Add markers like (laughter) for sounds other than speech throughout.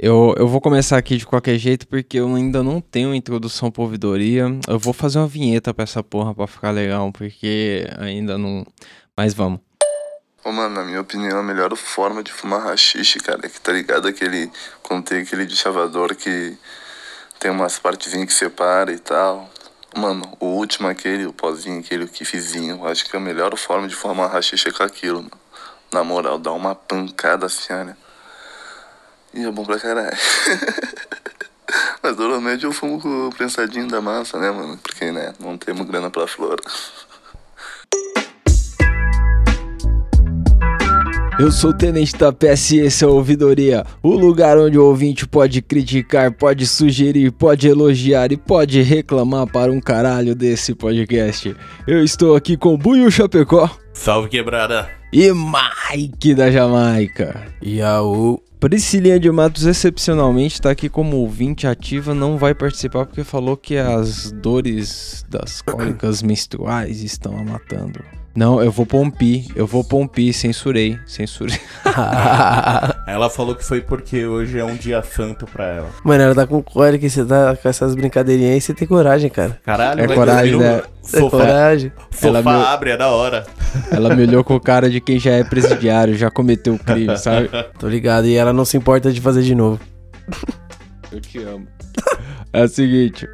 Eu, eu vou começar aqui de qualquer jeito porque eu ainda não tenho introdução pra ouvidoria. Eu vou fazer uma vinheta pra essa porra pra ficar legal, porque ainda não. Mas vamos. Ô, mano, na minha opinião, a melhor forma de fumar rachixe, cara, é que tá ligado aquele. Quando tem aquele de chavador que tem umas partezinhas que separa e tal. Mano, o último aquele, o pozinho, aquele que fizinho, eu acho que a melhor forma de fumar rachixe é com aquilo, mano. Na moral, dá uma pancada assim, olha. E é bom pra caralho. (laughs) Mas normalmente eu fumo com o prensadinho da massa, né, mano? Porque, né, não temos grana pra flor. Eu sou o Tenente da PS e esse é a Ouvidoria, o lugar onde o ouvinte pode criticar, pode sugerir, pode elogiar e pode reclamar para um caralho desse podcast. Eu estou aqui com Buiu Chapecó Salve quebrada! e Mike da Jamaica. E a o. Priscilinha de Matos, excepcionalmente, tá aqui como ouvinte ativa, não vai participar porque falou que as dores das cólicas menstruais estão a matando. Não, eu vou pompir, eu vou pompir, censurei, censurei. (laughs) Ela falou que foi porque hoje é um dia santo pra ela. Mano, ela tá com cólica você tá com essas brincadeirinhas aí, você tem coragem, cara. Caralho, É coragem, né? Tem Sofá, coragem. Ela sofá meu- abre, é da hora. Ela me olhou (laughs) com o cara de quem já é presidiário, já cometeu o crime, sabe? Tô ligado. E ela não se importa de fazer de novo. Eu te amo. É o seguinte,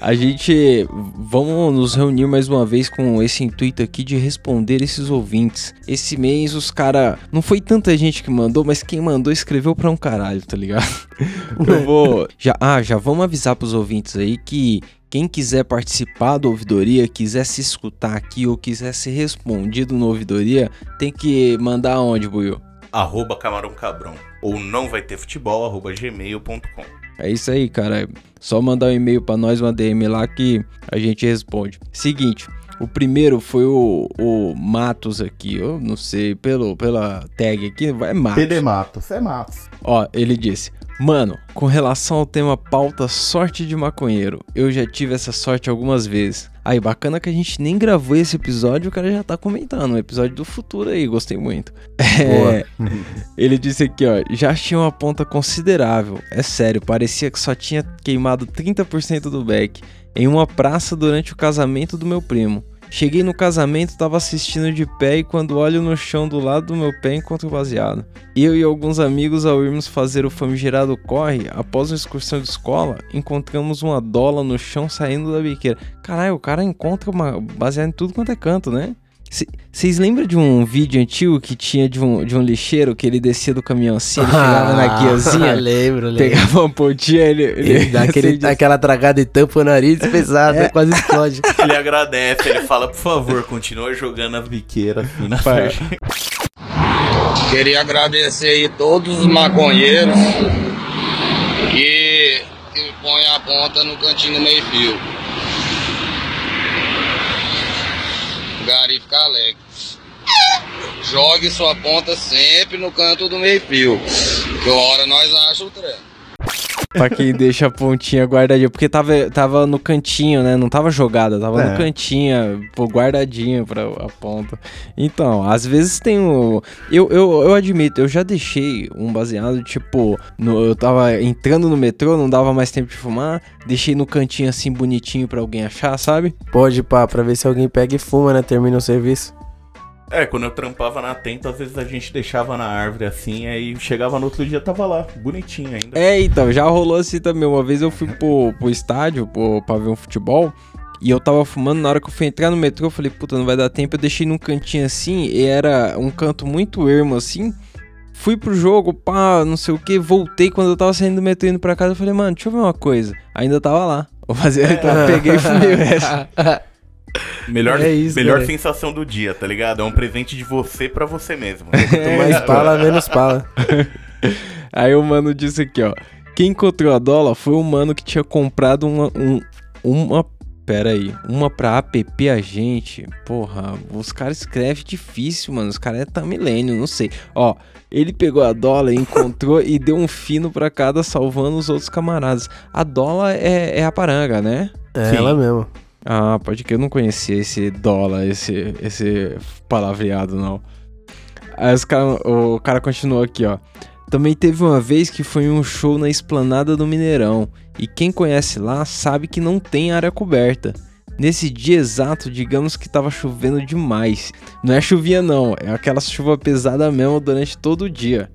a gente vamos nos reunir mais uma vez com esse intuito aqui de responder esses ouvintes. Esse mês os cara, não foi tanta gente que mandou, mas quem mandou escreveu pra um caralho, tá ligado? (laughs) Eu vou, já, ah, já vamos avisar pros ouvintes aí que quem quiser participar da ouvidoria, quiser se escutar aqui ou quiser ser respondido na ouvidoria, tem que mandar onde, Buiu? Arroba Camarão Cabrão. Ou não vai ter futebol, arroba gmail.com. É isso aí, cara. Só mandar um e-mail pra nós, uma DM lá que a gente responde. Seguinte, o primeiro foi o, o Matos aqui, eu não sei, pelo, pela tag aqui, vai Matos. PD Matos, é Matos. Ó, ele disse: Mano, com relação ao tema pauta sorte de maconheiro, eu já tive essa sorte algumas vezes. Aí, bacana que a gente nem gravou esse episódio, o cara já tá comentando. Um episódio do futuro aí, gostei muito. (laughs) É, ele disse aqui, ó, já tinha uma ponta considerável. É sério, parecia que só tinha queimado 30% do beck em uma praça durante o casamento do meu primo. Cheguei no casamento, tava assistindo de pé e quando olho no chão do lado do meu pé encontro baseado. Eu e alguns amigos, ao irmos fazer o famigerado corre, após uma excursão de escola, encontramos uma dola no chão saindo da biqueira. Caralho, o cara encontra uma baseado em tudo quanto é canto, né? Vocês lembram de um vídeo antigo que tinha de um, de um lixeiro que ele descia do caminhão assim, ele chegava na guiazinha, (laughs) lembro, lembro. pegava uma pontinha, ele... ele, Ele dá aquele, acendia- aquela tragada e tampa o nariz (laughs) pesada, quase explode. (laughs) Ele agradece, ele fala, por favor, continua jogando assim Pai. frente. Queria agradecer aí todos os maconheiros que, que põem a ponta no cantinho do meio fio. Gari fica alegre. Jogue sua ponta sempre no canto do meio fio. Que hora nós achamos o. Pra quem deixa a pontinha guardadinha. Porque tava, tava no cantinho, né? Não tava jogada, tava É. no cantinho, pô, guardadinha pra a ponta. Então, às vezes tem o. Eu, eu, eu admito, eu já deixei um baseado, tipo, no- eu tava entrando no metrô, não dava mais tempo de fumar. Deixei no cantinho assim bonitinho pra alguém achar, sabe? Pode pá, pra ver se alguém pega e fuma, né? Termina o serviço. É, quando eu trampava na tenta, às vezes a gente deixava na árvore assim, aí chegava no outro dia, tava lá, bonitinho ainda. É, então, já rolou assim também. Uma vez eu fui pro, pro estádio pro, pra ver um futebol. E eu tava fumando, na hora que eu fui entrar no metrô, eu falei, puta, não vai dar tempo. Eu deixei num cantinho assim, e era um canto muito ermo assim. Fui pro jogo, pá, não sei o que, voltei. Quando eu tava saindo do metrô indo pra casa, eu falei, mano, deixa eu ver uma coisa. Ainda tava lá. Vou fazer, então eu peguei e fumei o resto. (laughs) Melhor, É isso, melhor né? sensação do dia, tá ligado? É um presente de você pra você mesmo. (laughs) Quanto mais (laughs) pala, menos pala. (laughs) Aí o mano disse aqui, ó. Quem encontrou a dólar foi o mano que tinha comprado uma. Um, uma Pera aí, uma pra app agente. Porra, os caras escrevem difícil, mano. Os caras é tá milênio, não sei. Ó, ele pegou a dólar, encontrou e deu um fino pra cada, salvando os outros camaradas. A dólar é, é a paranga, né? É Sim. ela mesmo. Ah, pode que eu não conhecia esse dólar, esse, esse palavreado, não. Aí cara, o cara continuou aqui, ó. Também teve uma vez que foi um show na esplanada do Mineirão, e quem conhece lá sabe que não tem área coberta. Nesse dia exato, digamos que tava chovendo demais. Não é chuvinha não, é aquela chuva pesada mesmo durante todo o dia.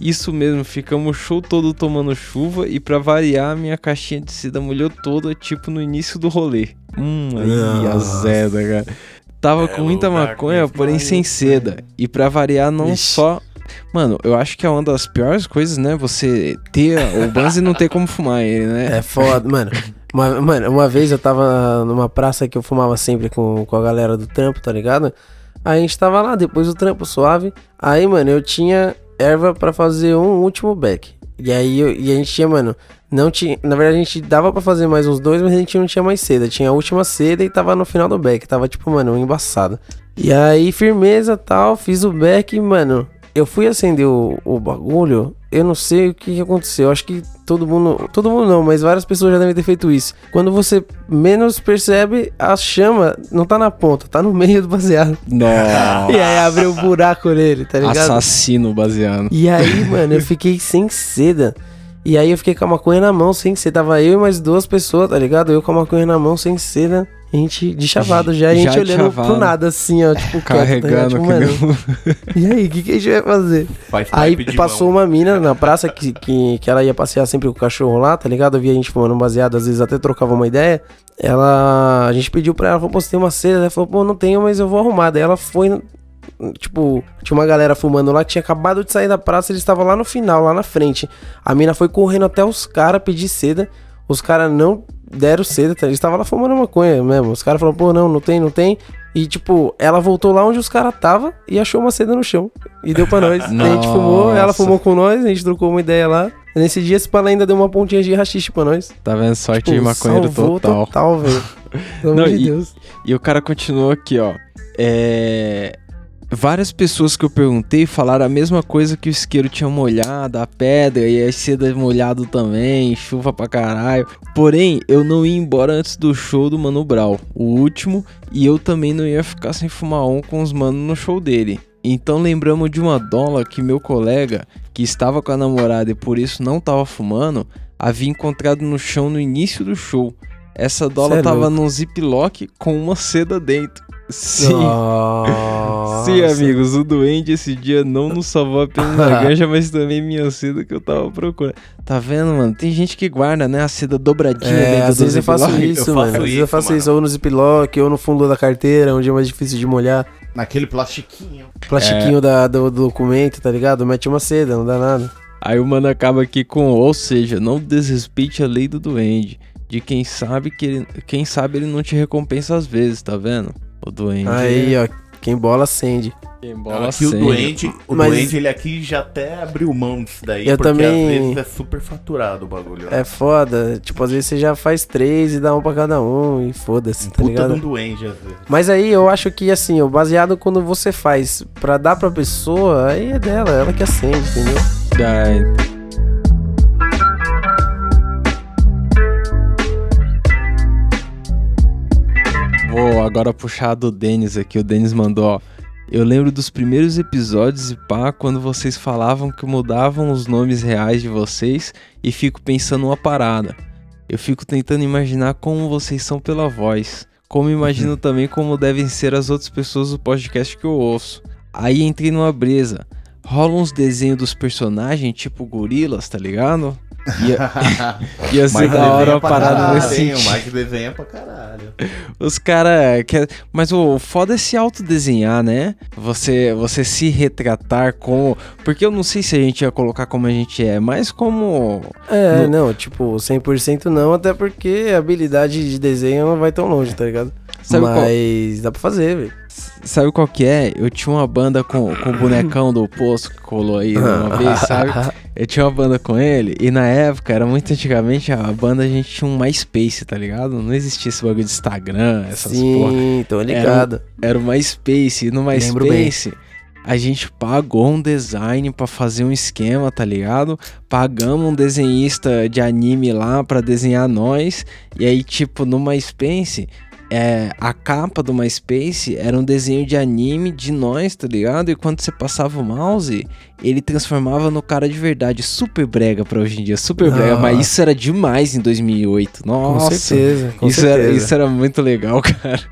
Isso mesmo, ficamos o show todo tomando chuva e pra variar, minha caixinha de seda molhou toda, tipo no início do rolê. Hum, aí a Nossa. zeda, cara. Tava com muita o maconha, porém sem seda. E pra variar, não Ixi. só. Mano, eu acho que é uma das piores coisas, né? Você ter o Banz e não ter como fumar ele, né? É foda, mano. Uma, mano, uma vez eu tava numa praça que eu fumava sempre com, com a galera do trampo, tá ligado? Aí a gente tava lá, depois do trampo suave. Aí, mano, eu tinha erva pra fazer um último back. E aí eu- e a gente tinha, mano, não tinha. Na verdade, a gente dava pra fazer mais uns dois, mas a gente não tinha mais seda. Tinha a última seda e tava no final do back. Tava tipo, mano, embaçado. E aí, firmeza tal, fiz o back, mano. Eu fui acender o, o bagulho, eu não sei o que, que aconteceu. Acho que todo mundo. Todo mundo não, mas várias pessoas já devem ter feito isso. Quando você menos percebe, a chama não tá na ponta, tá no meio do baseado. Nossa. E aí abriu um buraco nele, tá ligado? Assassino baseado. E aí, mano, eu fiquei sem seda. E aí eu fiquei com a maconha na mão sem seda. Tava eu e mais duas pessoas, tá ligado? Eu com a maconha na mão sem seda. A gente de chavado já, a gente Já olhando chavado. pro nada, assim, ó, tipo, quieto, tá ligado? Carregando Tipo, mano, nem um- (laughs) E aí, o que, que a gente vai fazer? Faz Aí passou mão. uma mina na praça que, que, que ela ia passear sempre com o cachorro lá, tá ligado? Eu via a gente fumando um baseado, às vezes até trocava uma ideia. Ela. A gente pediu pra ela, falou, pô, você tem uma seda? Ela falou, pô, não tenho, mas eu vou arrumar. Daí ela foi. Tipo, tinha uma galera fumando lá que tinha acabado de sair da praça, eles estavam lá no final, lá na frente. A mina foi correndo até os caras pedir seda. Os caras não deram seda, tá? eles estavam lá fumando maconha mesmo. Os caras falaram, pô, não, não tem, não tem. E tipo, ela voltou lá onde os caras tava e achou uma seda no chão. E deu pra nós. a gente fumou, ela fumou com nós, a gente trocou uma ideia lá. Nesse dia, esse pala ainda deu uma pontinha de rachixe pra nós. Tá vendo? Sorte Tipo, de maconheiro total. total, velho. Pelo amor de e- Deus. E o cara continuou aqui, ó. É. Várias pessoas que eu perguntei falaram a mesma coisa que o isqueiro tinha molhado, a pedra e a seda molhado também, chuva pra caralho. Porém, eu não ia embora antes do show do Mano Brown, o último, e eu também não ia ficar sem fumar um com os manos no show dele. Então lembramos de uma dólar que meu colega, que estava com a namorada e por isso não tava fumando, havia encontrado no chão no início do show. Essa dólar Cê é tava louco. num ziplock com uma seda dentro. Sim. Nossa. Sim, amigos, o Duende esse dia não nos salvou apenas na ganja, mas também minha seda que eu tava procurando. Tá vendo, mano? Tem gente que guarda, né, a seda dobradinha É, dentro às do vezes eu faço isso, Eu mano. faço Às vezes eu faço mano. isso ou no ziplock ou no fundo da carteira, onde é mais difícil de molhar. Naquele plastiquinho. Plastiquinho da, do, do documento, tá ligado? Mete uma seda, não dá nada. Aí o mano acaba aqui com, ou seja, não desrespeite a lei do Duende. De quem sabe que ele, quem sabe ele não te recompensa às vezes, tá vendo? O Duende. Aí, ó, quem bola acende. Quem Aqui bola o doente, o Mas- doente, ele aqui já até abriu mão disso daí, Eu porque também- às vezes é super faturado o bagulho. né? É foda. Tipo, às vezes você já faz três e dá um pra cada um e foda-se, um tá puta de ligado? um doente, às vezes. Mas aí eu acho que assim, o baseado quando você faz pra dar pra pessoa, aí é dela, ela que acende, entendeu? Ai, Vou agora puxar do Denis aqui. O Denis mandou, ó. Eu lembro dos primeiros episódios e pá, quando vocês falavam que mudavam os nomes reais de vocês e fico pensando uma parada. Eu fico tentando imaginar como vocês são pela voz. Como imagino também como devem ser as outras pessoas do podcast que eu ouço. Aí entrei numa brisa. Rola uns desenhos dos personagens, tipo gorilas, tá ligado? Ia, ia ser da hora desenha uma parada caralho, nesse hein? O. Mike desenha pra caralho. Os caras. Quer... Mas o foda é se autodesenhar, né? Você, você se retratar com. Porque eu não sei se a gente ia colocar como a gente é, mas como. É, No- não, tipo, 100% não, até porque a habilidade de desenho não vai tão longe, tá ligado? Sabe qual- Mas dá pra fazer, velho. Sabe qual que é? Eu tinha uma banda com, com o bonecão do poço que colou aí uma (laughs) vez, sabe? Eu tinha uma banda com ele e na época, era muito antigamente, a banda a gente tinha um MySpace, tá ligado? Não existia esse bagulho de Instagram, essas porra. Sim, tô ligado. Era o MySpace. E no. MySpace, a gente pagou um design pra fazer um esquema, tá ligado? Pagamos um desenhista de anime lá pra desenhar nós. E aí, tipo, no MySpace, é, a capa do MySpace era um desenho de anime de nós, tá ligado? E quando você passava o mouse, ele transformava no cara de verdade. Super brega pra hoje em dia, super brega. Mas isso era demais em 2008. Nossa. Com certeza, com isso, certeza. Era, isso era muito legal, (laughs) cara.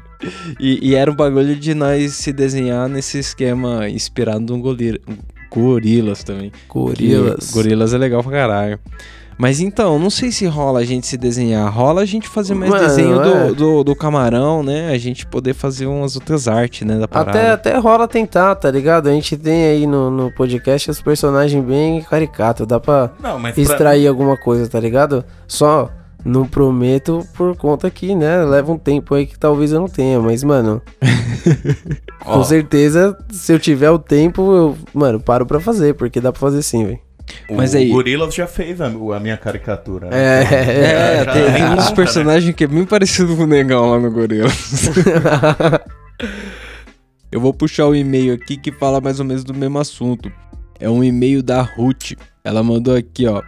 E, e, era um bagulho de nós se desenhar nesse esquema inspirado no gorila, Gorilas também. Gorilas. Gorilas é legal pra caralho. Mas então, não sei se rola a gente se desenhar. Rola a gente fazer mais Mano, desenho é. do, do, do, camarão, né? A gente poder fazer umas outras artes, né? Da parada. Até, até rola tentar, tá ligado? A gente tem aí no, no podcast os personagens bem caricatos. Dá pra não, extrair pra... alguma coisa, tá ligado? Só não prometo por conta que, né? Leva um tempo aí que talvez eu não tenha. Mas, mano. (laughs) com certeza, se eu tiver o tempo, eu, mano, paro pra fazer. Porque dá pra fazer sim, velho. Mas aí... O Gorillaz já fez a, a minha caricatura. Né? É, é, é tem, tem uns personagens né? que é bem parecido com o Negão lá no Gorillaz. (laughs) Eu vou puxar o um e-mail aqui que fala mais ou menos do mesmo assunto. É um e-mail da Ruth. Ela mandou aqui, ó.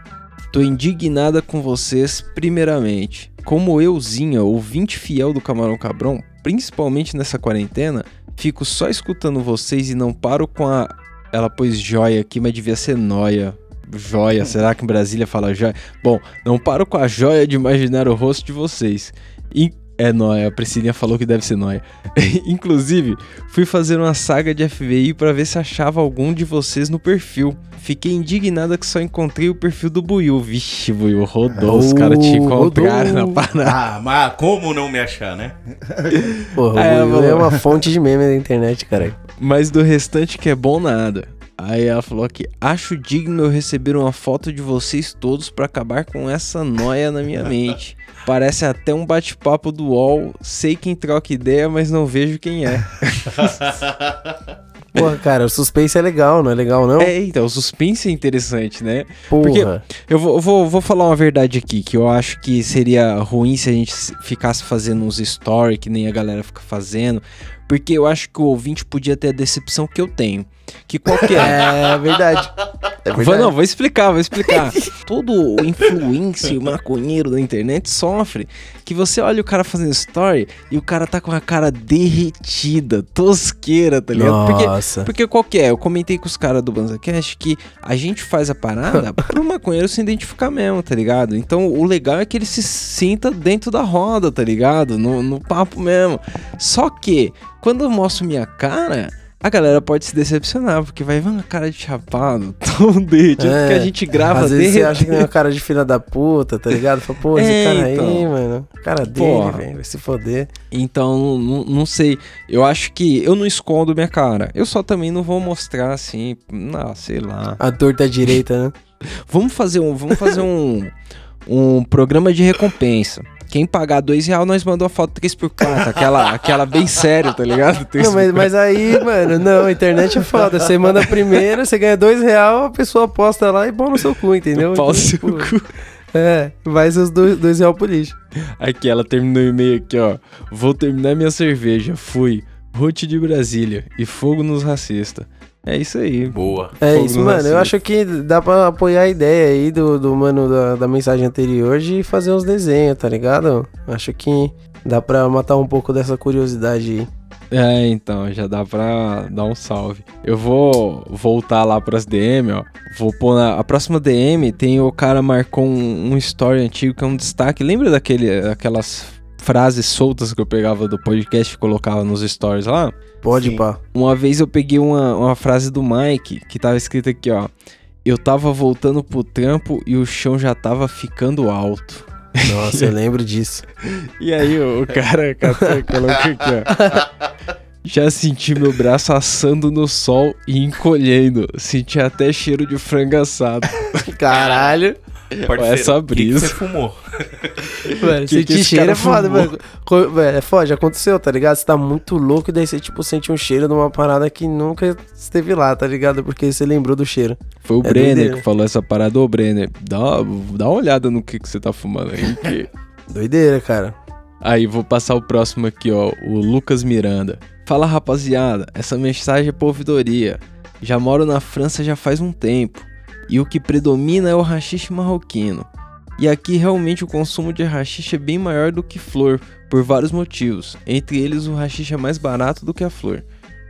Tô indignada com vocês, primeiramente. Como euzinha, ouvinte fiel do Camarão Cabrão, principalmente nessa quarentena, fico só escutando vocês e não paro com a. Ela pôs joia aqui, mas devia ser noia joia. Será que em Brasília fala joia? Bom, não paro com a joia de imaginar o rosto de vocês. In é nóia, a Priscilinha falou que deve ser nóia. (laughs) Inclusive, fui fazer uma saga de FBI para ver se achava algum de vocês no perfil. Fiquei indignada que só encontrei o perfil do Buiu. Vixe, Buiu, rodou, oh, os caras te encontraram na parada. Ah, mas como não me achar, né? Porra, é, o Buiu é uma fonte de meme da internet, cara. Mas do restante que é bom nada. Aí ela falou que acho digno eu receber uma foto de vocês todos para acabar com essa noia na minha mente. (laughs) Parece até um bate-papo do UOL. Sei quem troca ideia, mas não vejo quem é. (laughs) Porra, cara, o suspense é legal, não é legal, não? É, então, o suspense é interessante, né? Porra. Porque eu vou, vou, vou falar uma verdade aqui, que eu acho que seria ruim se a gente ficasse fazendo uns stories que nem a galera fica fazendo. Porque eu acho que o ouvinte podia ter a decepção que eu tenho. Que qualquer. é verdade. É verdade. Vou, não, vou explicar, vou explicar. (laughs) Todo influencer maconheiro da internet sofre que você olha o cara fazendo story e o cara tá com a cara derretida, tosqueira, tá ligado? Nossa. Porque, porque qual que é? Eu comentei com os caras do BanzaCast que a gente faz a parada (laughs) pro maconheiro se identificar mesmo, tá ligado? Então o legal é que ele se sinta dentro da roda, tá ligado? No, no papo mesmo. Só que quando eu mostro minha cara, a galera pode se decepcionar, porque vai ver uma cara de chapado, (laughs) tão derretido, é, porque a gente grava Às vezes você acha que é uma cara de filha da puta, tá ligado? Fala, pô, esse (laughs) é, cara então, aí, mano, cara dele, velho, vai se foder. Então, não, não sei, eu acho que eu não escondo minha cara, eu só também não vou mostrar assim, não, sei lá. A torta direita, né? (laughs) vamos fazer um, vamos fazer um, um programa de recompensa. Quem pagar dois reais, nós mandamos a foto 3x4. Aquela, aquela bem séria, tá ligado? Não, mas, mas, aí, mano, não, a internet é foda. Você manda primeiro, você ganha dois reais, a pessoa posta lá e pôr no seu cu, entendeu? Pau então, seu tipo, cu. É, vai seus dois, dois reais pro lixo. Aqui, ela terminou o e-mail aqui, ó. Vou terminar minha cerveja. Fui. Ruth de Brasília. E fogo nos racistas. É isso aí. Boa. É Fogo isso, mano. Eu acho que dá pra apoiar a ideia aí do, do mano da, da mensagem anterior de fazer uns desenhos, tá ligado? Acho que dá pra matar um pouco dessa curiosidade aí. É, então, já dá pra dar um salve. Eu vou voltar lá pras DM, ó. Vou pôr na. A próxima DM tem o cara marcou um, um story antigo que é um destaque. Lembra daquele, aquelas frases soltas que eu pegava do podcast e colocava nos stories lá? Pode, Sim. pá. Uma vez eu peguei uma, uma frase do Mike que tava escrita aqui, ó. Eu tava voltando pro trampo e o chão já tava ficando alto. Nossa, eu (laughs) lembro disso. E aí o, cara colocou aqui, ó. Já senti meu braço assando no sol e encolhendo. Senti até cheiro de frango assado. (laughs) Caralho. (laughs) Parceiro, essa brisa. Que que você fumou? (laughs) Mano, que sentir cheiro é foda, mano. É foda, já aconteceu, tá ligado? Você tá muito louco e daí você, tipo, sente um cheiro de uma parada que nunca esteve lá, tá ligado? Porque você lembrou do cheiro. Foi o é Brenner doideira. que falou essa parada. Ô, Brenner, dá, dá uma olhada no que, que você tá fumando aí. (laughs) Que... doideira, cara. Aí, vou passar o próximo aqui, ó. O Lucas Miranda. Fala, rapaziada. Essa mensagem é pra ouvidoria. Já moro na França já faz um tempo e o que predomina é o rachixe marroquino. E aqui realmente o consumo de rachixe é bem maior do que flor, por vários motivos. Entre eles, o rachixe é mais barato do que a flor.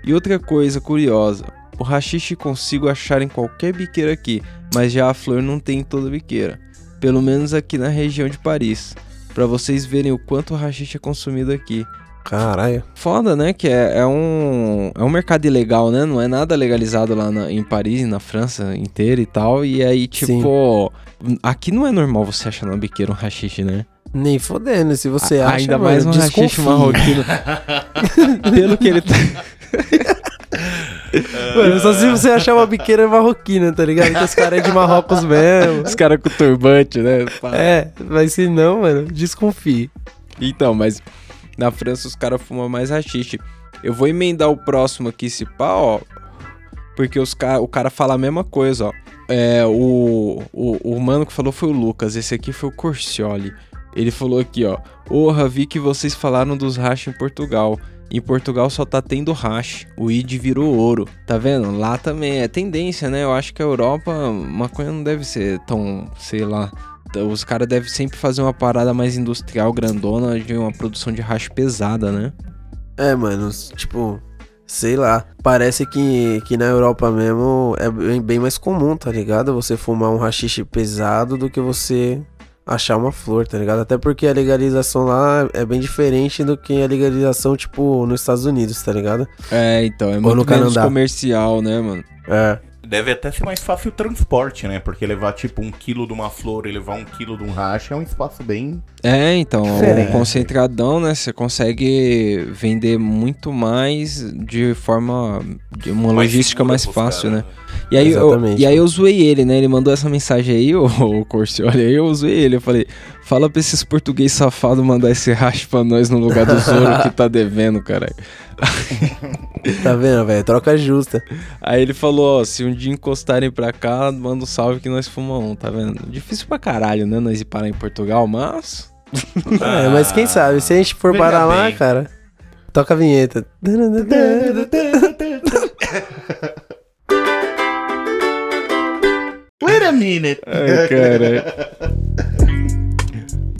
E outra coisa curiosa, o rachixe consigo achar em qualquer biqueira aqui, mas já a flor não tem em toda biqueira. Pelo menos aqui na região de Paris. Pra vocês verem o quanto o rachixe é consumido aqui. Caralho. Foda, né? Que é, é um, é um mercado ilegal, né? Não é nada legalizado lá na- em Paris, na França inteira e tal. E aí, tipo, aqui não é normal você achar na biqueira um rachixe, né? Nem fodendo, se você A- acha, Ainda mano, mais um rachixe marroquino. (laughs) Pelo que ele tá. (laughs) Mano, só se você achar uma biqueira marroquina, tá ligado? Que os caras é de Marrocos mesmo. Os caras com turbante, né? Pá. É, mas se não, mano, desconfie. Então, mas na França os caras fumam mais rachixe. Eu vou emendar o próximo aqui, se pá, ó. Porque os ca o cara fala a mesma coisa, ó. É, o, o, o mano que falou foi o Lucas, esse aqui foi o Corcioli. Ele falou aqui, ó. Porra, vi que vocês falaram dos hash em Portugal. Em Portugal só tá tendo hash. O ID virou ouro. Tá vendo? Lá também é tendência, né? Eu acho que a Europa, maconha não deve ser tão, sei lá. Os caras devem sempre fazer uma parada mais industrial, grandona, de uma produção de hash pesada, né? É, mano, tipo, sei lá. Parece que, que na Europa mesmo é bem, bem mais comum, tá ligado? Você fumar um rachixe pesado do que você achar uma flor, tá ligado? Até porque a legalização lá é bem diferente do que a legalização, tipo, nos Estados Unidos, tá ligado? É, então, é no muito menos Canadá. comercial, né, mano? É. Deve até ser mais fácil o transporte, né? Porque levar tipo um quilo de uma flor e levar um quilo de um racha é um espaço bem. É, então, Diferente. o concentradão, né? Você consegue vender muito mais de forma. de uma mais logística mais fácil, caras, né? E aí, eu, Exatamente. e aí eu zoei ele, né? Ele mandou essa mensagem aí, o, o Corcioli, aí eu zoei ele. Eu falei, fala pra esses português safados mandar esse racha pra nós no lugar do Zoro que tá devendo, caralho. Tá vendo, velho? Troca justa. Aí ele falou, ó, se um dia encostarem pra cá, manda um salve que nós fumamos um, tá vendo? Difícil pra caralho, né? Nós ir parar em Portugal, mas... (laughs) É, mas quem sabe, se a gente for veja parar lá, bem. cara, toca a vinheta. Wait a minute! Ai, cara.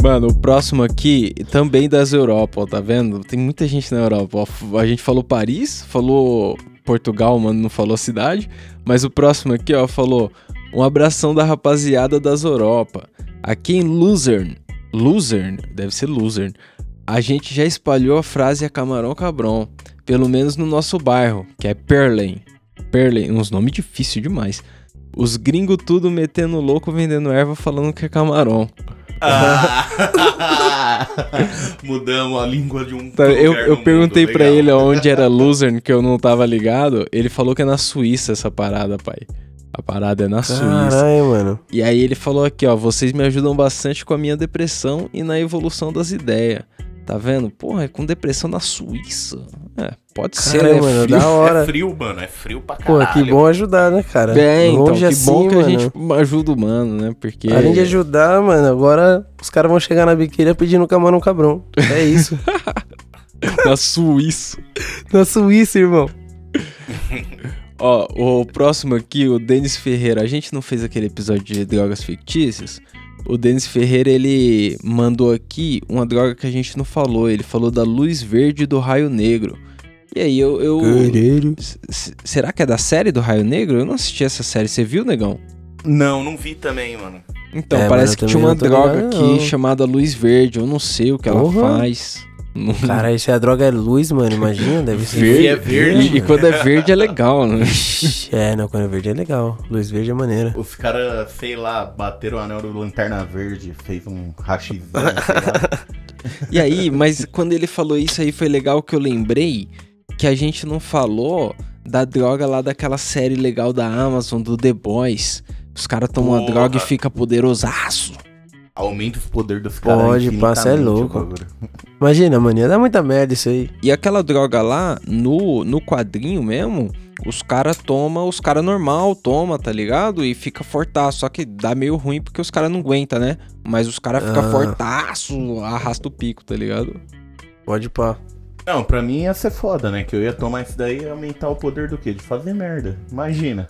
Mano, o próximo aqui também das Europa, ó, tá vendo? Tem muita gente na Europa. ó. A gente falou Paris, falou Portugal, mano, não falou cidade. Mas o próximo aqui, ó, falou um abração da rapaziada das Europa. Aqui em Luzern, Luzern, deve ser Luzern, a gente já espalhou a frase a camarão cabrão. Pelo menos no nosso bairro, que é Perlen. Perlen, uns nomes difíceis demais. Os gringos tudo metendo louco vendendo erva falando que é camarão. Ah. (laughs) Mudamos a língua de um. Tá, eu eu perguntei legal. ele onde era Luzern, que eu não tava ligado. Ele falou que é na Suíça essa parada, pai. A parada é na Suíça. Caralho, mano. E aí ele falou aqui, ó, vocês me ajudam bastante com a minha depressão e na evolução das ideias. Tá vendo? Porra, é com depressão na Suíça. É, pode ser, né? mano, Frio. da hora. É frio, mano. É frio pra Pô, caralho. que bom ajudar, né, cara? É, então, Longe que assim, bom que a mano. gente ajuda o mano, né? Porque... Além de ajudar, mano, agora os caras vão chegar na biqueira pedindo camarão cabrão. É isso. (laughs) na Suíça. na Suíça, irmão. (laughs) Ó, o próximo aqui, o Denis Ferreira. A gente não fez aquele episódio de drogas fictícias? O Denis Ferreira, ele mandou aqui uma droga que a gente não falou. Ele falou da luz verde do raio negro. E aí, eu... eu será que é da série do Raio Negro? Eu não assisti essa série. Você viu, negão? Não, não vi também, mano. Então, É, parece que tinha uma droga aqui chamada luz verde. Eu não sei o que ela Porra. faz. (laughs) Cara, se a droga é luz, mano, imagina, deve ser. Verde, é verde, E, e quando é verde é legal, né? É, não, quando é verde é legal. Luz verde é maneira. Os caras, sei lá, bateram o anel do Lanterna Verde, fez um rachizão, sei lá. (laughs) E aí, mas quando ele falou isso aí foi legal que eu lembrei que a gente não falou da droga lá daquela série legal da Amazon, do The Boys. Os caras tomam a droga e fica poderosaço. Aumenta os poderes dos caras. Pode, passa, é louco. o. Imagina, mano, ia dar muita merda isso aí. E aquela droga lá, no, no quadrinho mesmo, os caras tomam, os caras normal toma, tá ligado? E fica fortaço. Só que dá meio ruim porque os caras não aguentam, né? Mas os caras ficam Ah. fortaço, arrasta o pico, tá ligado? Pode pá. Não, pra mim ia ser foda, né? Que eu ia tomar isso daí e aumentar o poder do quê? De fazer merda. Imagina.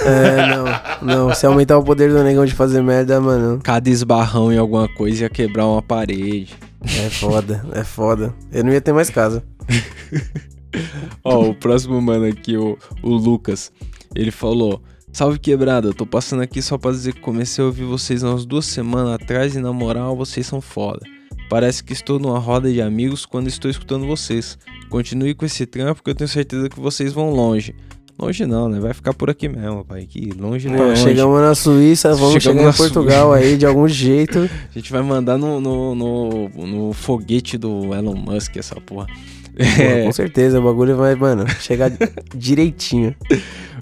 É, não. Não, se aumentar o poder do negão de fazer merda, mano. Cada esbarrão em alguma coisa ia quebrar uma parede. É foda, é foda. Eu não ia ter mais casa. (laughs) Ó, o próximo mano aqui, o, o Lucas, ele falou: Salve quebrada, tô passando aqui só pra dizer que comecei a ouvir vocês umas duas semanas atrás e na moral vocês são foda. Parece que estou numa roda de amigos quando estou escutando vocês. Continue com esse trampo que eu tenho certeza que vocês vão longe. Longe não, né? Vai ficar por aqui mesmo, pai. Que longe não é Pô, chegamos na Suíça, vamos Chegamos chegar em Portugal aí de algum (laughs) jeito. A gente vai mandar no, no, no, no foguete do Elon Musk essa porra. Pô, É, com certeza, o bagulho vai, mano, chegar (laughs) direitinho,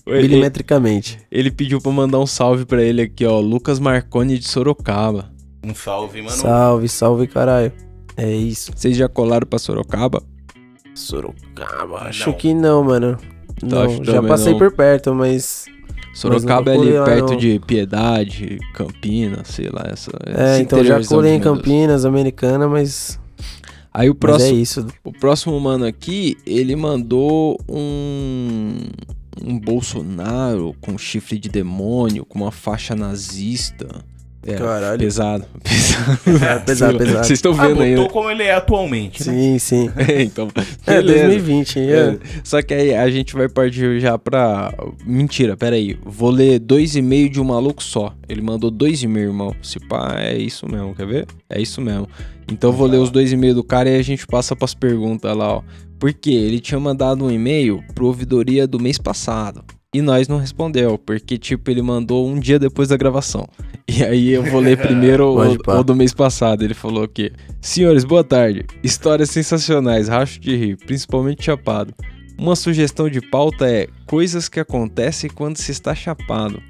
ele, milimetricamente. ele pediu pra mandar um salve pra ele aqui, ó. Lucas Marconi de Sorocaba. Um salve, mano. Salve, salve, caralho. É isso. Vocês já colaram pra Sorocaba? Sorocaba, Não. acho que não, mano. Acho Não, já passei não. por perto, mas. Sorocaba é nunca ali lá, perto não. de Piedade, Campinas, sei lá. Essa, É, então já colei em. Campinas, Americana, mas. Aí o Mas é próximo, isso. o próximo mano aqui, ele mandou um um Bolsonaro com chifre de demônio, com uma faixa nazista. É, Caralho. pesado, (laughs) pesado. lá, pesado. Vocês estão Ah, vendo aí, botou né? como ele é atualmente, né? Sim, sim. (laughs) É, então, É, beleza. 2020, é. É, Só que aí a gente vai partir já pra. Mentira, peraí. Vou ler dois e meio de um maluco só. Ele mandou dois e meio, irmão. Se pá, é isso mesmo, quer ver? É isso mesmo. Então eu vou ler os dois e meio do cara e a gente passa pras perguntas lá, ó. Porque ele tinha mandado um e-mail pro ouvidoria do mês passado. E nós não respondeu, porque, tipo, ele mandou um dia depois da gravação. E aí eu vou ler (laughs) primeiro o, o do mês passado. Ele falou que... Senhores, boa tarde. Histórias sensacionais, racho de rir, principalmente chapado. Uma sugestão de pauta é coisas que acontecem quando se está chapado.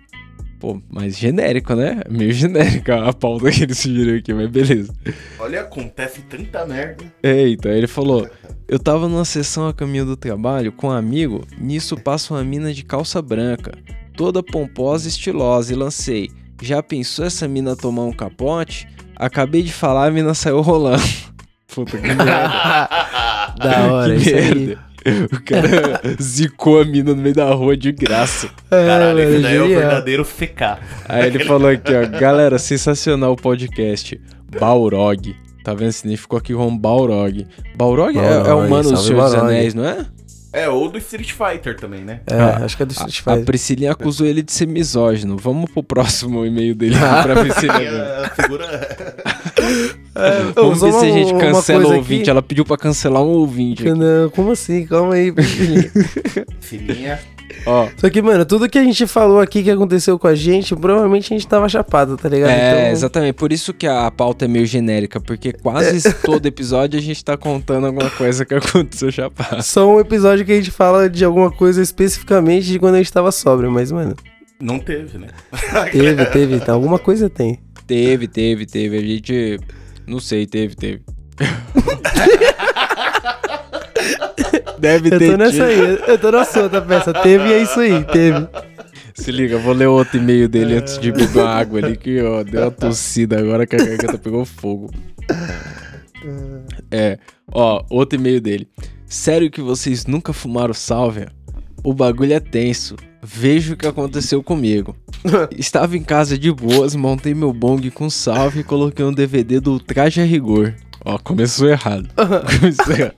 Pô, mais genérico, né? Meio genérica a pauta que ele sugeriu aqui, mas beleza. Olha, acontece tanta merda. É, então ele falou: Eu tava numa sessão a caminho do trabalho com um amigo, nisso passa uma mina de calça branca, toda pomposa e estilosa, e lancei. Já pensou essa mina tomar um capote? Acabei de falar, a mina saiu rolando. (laughs) Puta que merda. (laughs) Da hora, que isso aí. O cara (laughs) zicou a mina no meio da rua de graça. Caralho, mano, esse daí é o verdadeiro CK. Aí ele falou aqui, ó, galera, sensacional o podcast. Balrog. Tá vendo? Significou aqui como Balrog. Balrog, é, é o Balrog, mano do salve Senhor dos Balrog. Anéis, não é? É, ou do Street Fighter também, né? É, Ah, acho que é do Street A, a Fighter. Priscilinha acusou ele de ser misógino. Vamos pro próximo e-mail dele pra (laughs) Priscilinha. A figura... (laughs) É, Vamos ver se a gente cancela o ouvinte. aqui. Ela pediu pra cancelar um ouvinte. Não, como assim? Calma aí, filhinho. Filhinha. Ó, Só que, mano, tudo que a gente falou aqui que aconteceu com a gente, provavelmente a gente tava chapado, tá ligado? é, Então, exatamente. Por isso que a pauta é meio genérica. Porque quase É. (laughs) todo episódio a gente tá contando alguma coisa que aconteceu chapado. Só um episódio que a gente fala de alguma coisa especificamente de quando a gente tava sóbrio, mas, mano, Não teve, né? (laughs) teve, teve, tá, alguma coisa tem. Teve, teve, teve. A gente. Não sei, teve, teve. (laughs) Deve Eu ter tô nessa tido. aí, eu tô na sua, tá, peça. Teve e é isso aí, teve. Se liga, eu vou ler outro e-mail dele antes de beber uma água ali, que ó, deu uma (laughs) tossida agora que a garganta pegou fogo. É, ó, outro e-mail dele. Sério que vocês nunca fumaram sálvia? O bagulho é tenso. Vejo o que aconteceu comigo. (laughs) Estava em casa de boas, montei meu bong com salve e coloquei um DVD do Traje a Rigor. Ó, começou errado. (laughs) Começou errado.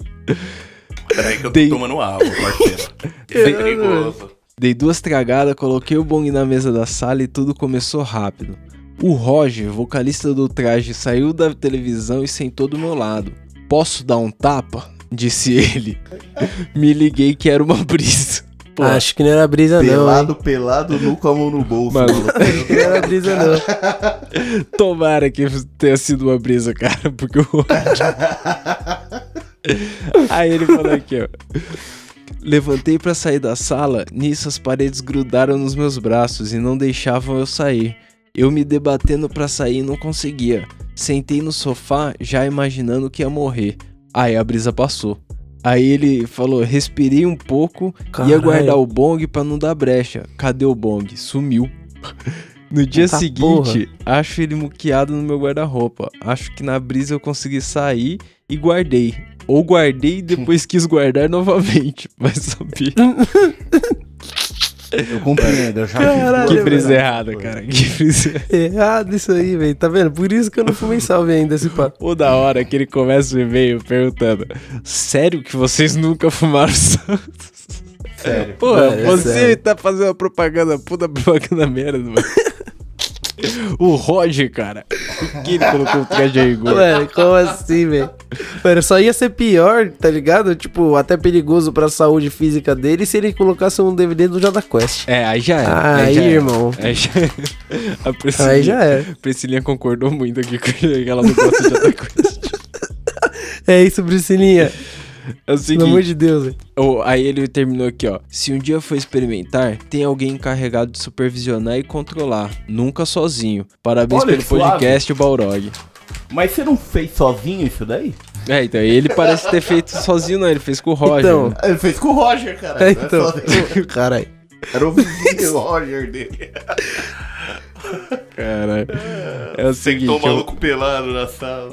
Peraí que eu tô Dei- tomando água, parceiro. (laughs) É perigoso. Dei duas tragadas, coloquei o bong na mesa da sala e tudo começou rápido. O Roger, vocalista do traje, saiu da televisão e sentou do meu lado. Posso dar um tapa? Disse ele. (laughs) Me liguei que era uma brisa. Pô, (laughs) Acho que não era brisa, não. Pelado, pelado, nu com a mão no bolso. Mano. Não era brisa, não. tomara que tenha sido uma brisa, cara, porque o (laughs) Aí ele falou aqui, ó. Levantei pra sair da sala, nisso as paredes grudaram nos meus braços e não deixavam eu sair. Eu me debatendo pra sair e não conseguia. Sentei no sofá, já imaginando que ia morrer. Aí a brisa passou. Aí ele falou: respirei um pouco, ia Caralho. guardar o bong pra não dar brecha. Cadê o bong? Sumiu. (laughs) No dia seguinte, acho ele muqueado no meu guarda-roupa. Acho que na brisa eu consegui sair e guardei. Ou guardei e depois (laughs) quis guardar novamente. (laughs) Vai saber. Eu compreendo, eu já Caralho, Que brisa coisa. errada, cara. Que brisa. (laughs) Errado isso aí, velho. Tá vendo? Por isso que eu não fumei salve ainda esse papo. O da hora que ele começa o e-mail perguntando: Sério que vocês nunca fumaram Santos? Sério. Pô, é você sério. tá fazendo uma propaganda, puta propaganda merda, mano. O Roger, cara. Por que ele colocou o traje rigor? Mano, como assim, velho? Mano, só ia ser pior, tá ligado? Tipo, até perigoso pra saúde física dele se ele colocasse um DVD do Jada Quest. É, aí já era. Aí, já era. irmão. Aí já A Priscilinha, Aí já era. A Priscilinha concordou muito aqui com ela não gosta de Jota Quest. (laughs) É isso, Priscilinha. É o Pelo amor de Deus, velho. o- aí ele terminou aqui, ó. Se um dia for experimentar, tem alguém encarregado de supervisionar e controlar. Nunca sozinho. Parabéns Olha pelo podcast, Balrog. Mas você não fez sozinho isso daí? É, então, ele parece ter feito sozinho, não. Ele fez com o Roger. Então. né? Ele fez com o Roger, cara. É, então. (laughs) Caralho. Era o vizinho Roger dele. (laughs) Cara, é o seguinte. Sentou o eu- maluco pelado na sala.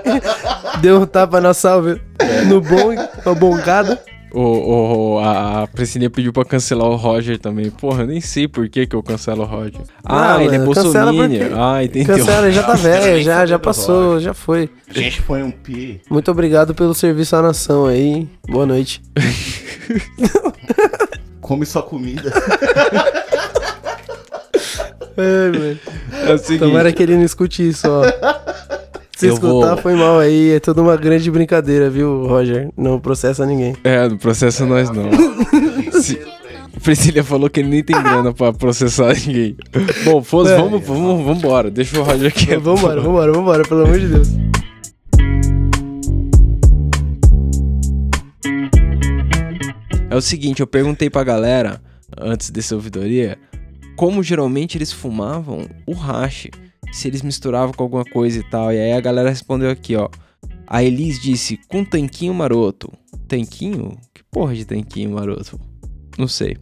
(laughs) Deu um tapa na salve. No bom, uma bongada. O, o, a, Priscilinha pediu pra cancelar o Roger também. Porra, eu nem sei por que, que eu cancelo o Roger. Ah, Não, ele é bolsominion. porque- Ah, entendeu. Cancela, já tá (laughs) velho, já, já passou, já foi. A gente põe um pi. Muito obrigado pelo serviço à nação aí. Boa noite. (laughs) Come sua comida. Ai, mano. É o seguinte. Tomara que ele não escute isso, ó. Se Eu escutar, vou- foi mal aí. É toda uma grande brincadeira, viu, Roger? Não processa ninguém. É, não processa nós não. (laughs) Se... A Priscilia falou que ele nem tem grana pra processar ninguém. Bom, É. vamos, vamos, vambora. Deixa o Roger aqui. Vambora, vambora, vambora, pelo amor de Deus. É o seguinte, eu perguntei pra galera, antes dessa ouvidoria, como geralmente eles fumavam o hash. Se eles misturavam com alguma coisa e tal. E aí a galera respondeu aqui, ó. A Elis disse, com tanquinho maroto. Tanquinho? Que porra de tanquinho maroto? Não sei.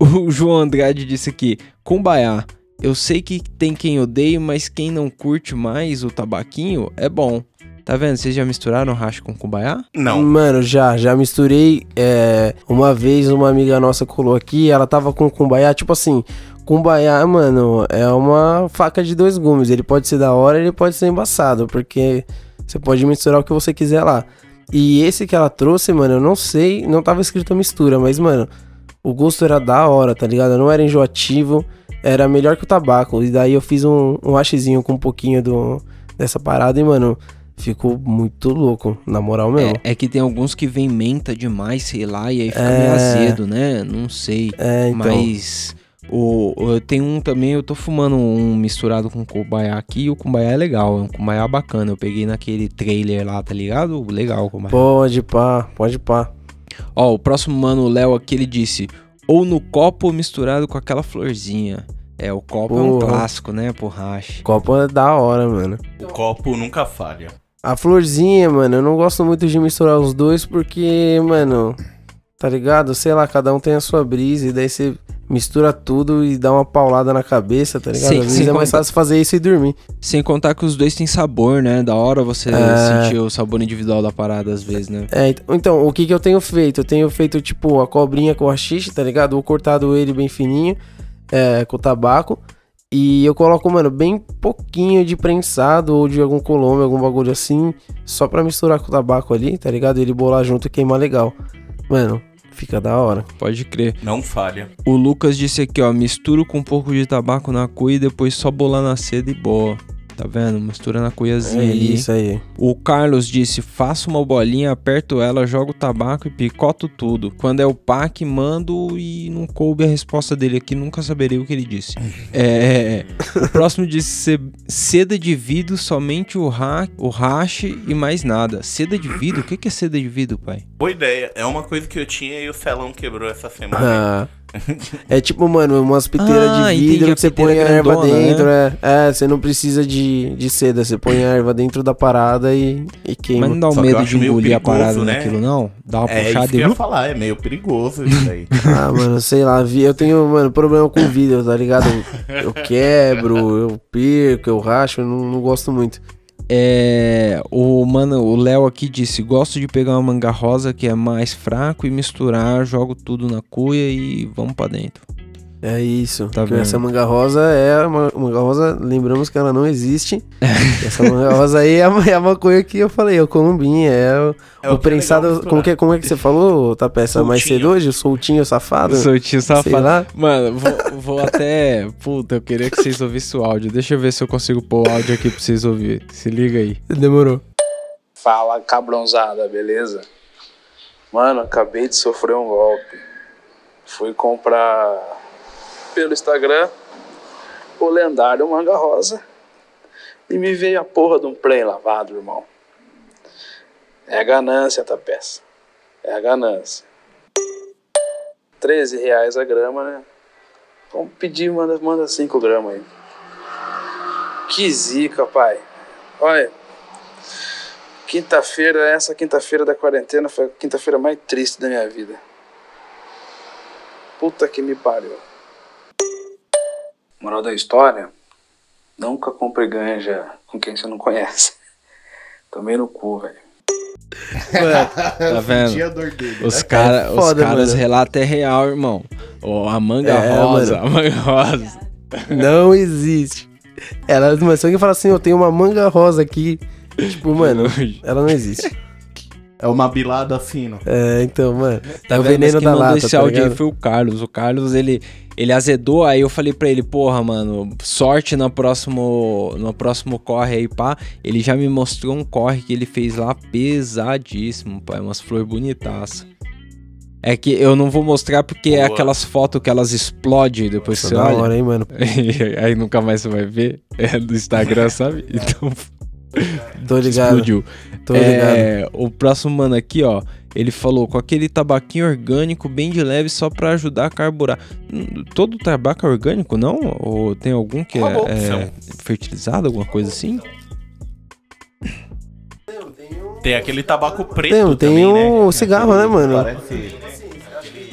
O João Andrade disse aqui, Kumbaya. Eu sei que tem quem odeia, mas quem não curte mais o tabaquinho é bom. Tá vendo? Vocês já misturaram hash com Kumbaya? Não. Mano, já, já misturei. é, uma vez uma amiga nossa colou aqui, ela tava com cumbaiá, tipo assim, cumbaiá, mano, é uma faca de dois gumes. Ele pode ser da hora, ele pode ser embaçado, porque você pode misturar o que você quiser lá. E esse que ela trouxe, mano, eu não sei, não tava escrito a mistura, mas, mano, o gosto era da hora, tá ligado? Não era enjoativo, era melhor que o tabaco. E daí eu fiz um, um hachezinho com um pouquinho do, dessa parada e, mano, ficou muito louco, na moral mesmo. É, é que tem alguns que vem menta demais, sei lá, e aí fica meio É. azedo, né? Não sei. É, então. Mas o, eu tenho um também, eu tô fumando um misturado com kumbaya aqui, e o kumbaya é legal, é um kumbaya bacana. Eu peguei naquele trailer lá, tá ligado? Legal o kumbaya. Pode pá, pode pá. Ó, o próximo mano, o Léo aqui, ele disse: ou no copo misturado com aquela florzinha. É, o copo é um Porra. clássico, né, hash. Copo é da hora, mano. O copo nunca falha. A florzinha, mano, eu não gosto muito de misturar os dois porque, mano, tá ligado? Sei lá, cada um tem a sua brisa e daí você mistura tudo e dá uma paulada na cabeça, tá ligado? Sim, Às vezes é mais fácil fazer isso e dormir. Sem contar que os dois têm sabor, né? Da hora você É. sentir o sabor individual da parada às vezes, né? É, ent- então, o que que eu tenho feito? Eu tenho feito, tipo, a cobrinha com o haxixe, tá ligado? Ou cortado ele bem fininho, é, com tabaco. E eu coloco, mano, bem pouquinho de prensado ou de algum colombo, algum bagulho assim, só pra misturar com o tabaco ali, tá ligado? Ele bolar junto e queimar legal. Mano, fica da hora. Pode crer. Não falha. O Lucas disse aqui, ó, misturo com um pouco de tabaco na cuia e depois só bolar na seda e boa. Tá vendo? Mistura na cuiazinha É ali. isso aí. O Carlos disse, faço uma bolinha, aperto ela, jogo o tabaco e picoto tudo. Quando é o pack, mando e não coube a resposta dele aqui, nunca saberei o que ele disse. (laughs) É, o próximo disse, "Ce- seda de vidro, somente o, ha o hash e mais nada. Seda de vidro? O que que é seda de vidro, pai? Boa ideia. É uma coisa que eu tinha e o Celão quebrou essa semana. Ah. (laughs) É tipo, mano, umas piteiras Ah, de vidro que você põe a erva grandona, dentro. É, é, você não precisa de, de seda, você põe a erva dentro da parada e, e queima. Mas não dá o eu medo de engolir a parada né? naquilo, não? Dá uma É puxada e... eu ia falar, é meio perigoso isso (laughs) aí. Ah, mano, sei lá, vi- eu tenho, mano, problema com vidro, tá ligado? Eu quebro, eu perco, eu racho, eu não, não gosto muito. É, o mano, o Léo aqui disse: Gosto de pegar uma manga rosa que é mais fraco e misturar, jogo tudo na cuia e vamos pra dentro. É isso. Tá vendo? essa manga rosa é uma manga rosa, lembramos que ela não existe. (laughs) essa manga rosa aí é a, é a maconha que eu falei, é o columbinha, é o, É o o que é prensado. legal como, que, é- como é que você falou, tá peça mais cedo hoje? O soltinho safado? Soltinho safado. Mano, vou, vou até. Puta, eu queria que vocês ouvissem o áudio. Deixa eu ver se eu consigo pôr o áudio aqui pra vocês ouvirem. Se liga aí. Demorou. Fala cabrãozada, beleza? Mano, acabei de sofrer um golpe. Fui comprar pelo Instagram o lendário Manga Rosa e me veio a porra de um play lavado, irmão. É a ganância, tá peça. É a ganância. 13 reais a grama, né? Vamos pedir, manda, manda 5 gramas aí. Que zica, pai. Olha, Quinta-feira, essa quinta-feira da quarentena foi a quinta-feira mais triste da minha vida. Puta que me pariu. Moral da história: nunca compre ganja com quem você não conhece. (laughs) Tomei no cu, velho. Tá (laughs) vendo? Senti a dor dele. Os, cara, os foda, caras mano. relatam é real, irmão. Ó, a manga É, rosa, mano. a manga rosa. Não existe. Ela, mas se alguém fala assim, eu tenho uma manga rosa aqui. Tipo, mano, (laughs) ela não existe. É uma bilada fino. É, então, mano. Tá é o veneno da lata, esse tá áudio aí foi o Carlos. O Carlos, ele, ele azedou, aí eu falei pra ele, porra, mano, sorte no próximo, no próximo corre aí, pá. Ele já me mostrou um corre que ele fez lá pesadíssimo, pai, umas flores bonitaças. É que eu não vou mostrar porque é Boa. aquelas fotos que elas explodem depois que Nossa, você da olha. hora, hein, mano. (laughs) aí nunca mais você vai ver. É do Instagram, sabe? (laughs) Então Tô ligado. explodiu. Tô ligado. É, o próximo mano aqui, ó. Ele falou com aquele tabaquinho orgânico bem de leve só pra ajudar a carburar. Hum, Todo tabaco é orgânico, não? Ou tem algum que é, é fertilizado, alguma coisa assim? Tem aquele tabaco preto Tem, tem também, né? o cigarro, né, mano? Parece...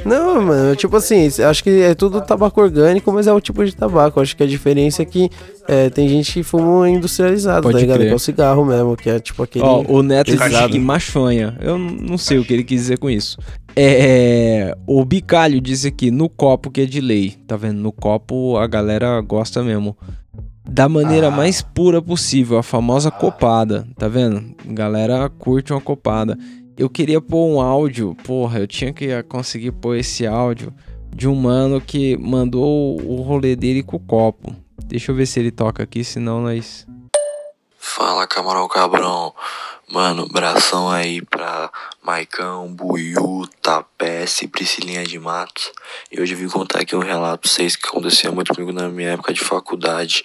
Não, mano, tipo assim, acho que é tudo tabaco orgânico, mas é o tipo de tabaco. Acho que a diferença é que é, tem gente que fuma industrializado, Pode tá ligado? crer. Que é o cigarro mesmo, que é tipo aquele. Ó, o Neto diz que machonha. Eu não sei o que ele quis dizer com isso. É, o Bicalho diz aqui, no copo que é de lei. Tá vendo? No copo a galera gosta mesmo. Da maneira Ah. mais pura possível, a famosa copada. Tá vendo? Galera curte uma copada. Eu queria pôr um áudio, porra, eu tinha que eh, conseguir pôr esse áudio de um mano que mandou o rolê dele com o copo. Deixa eu ver se ele toca aqui, senão nós. Fala, Camarão Cabrão. Mano, bração aí pra Maicão, Buiu, Tapece, Priscilinha de Matos. E hoje eu vim contar aqui um relato pra vocês que acontecia muito comigo na minha época de faculdade.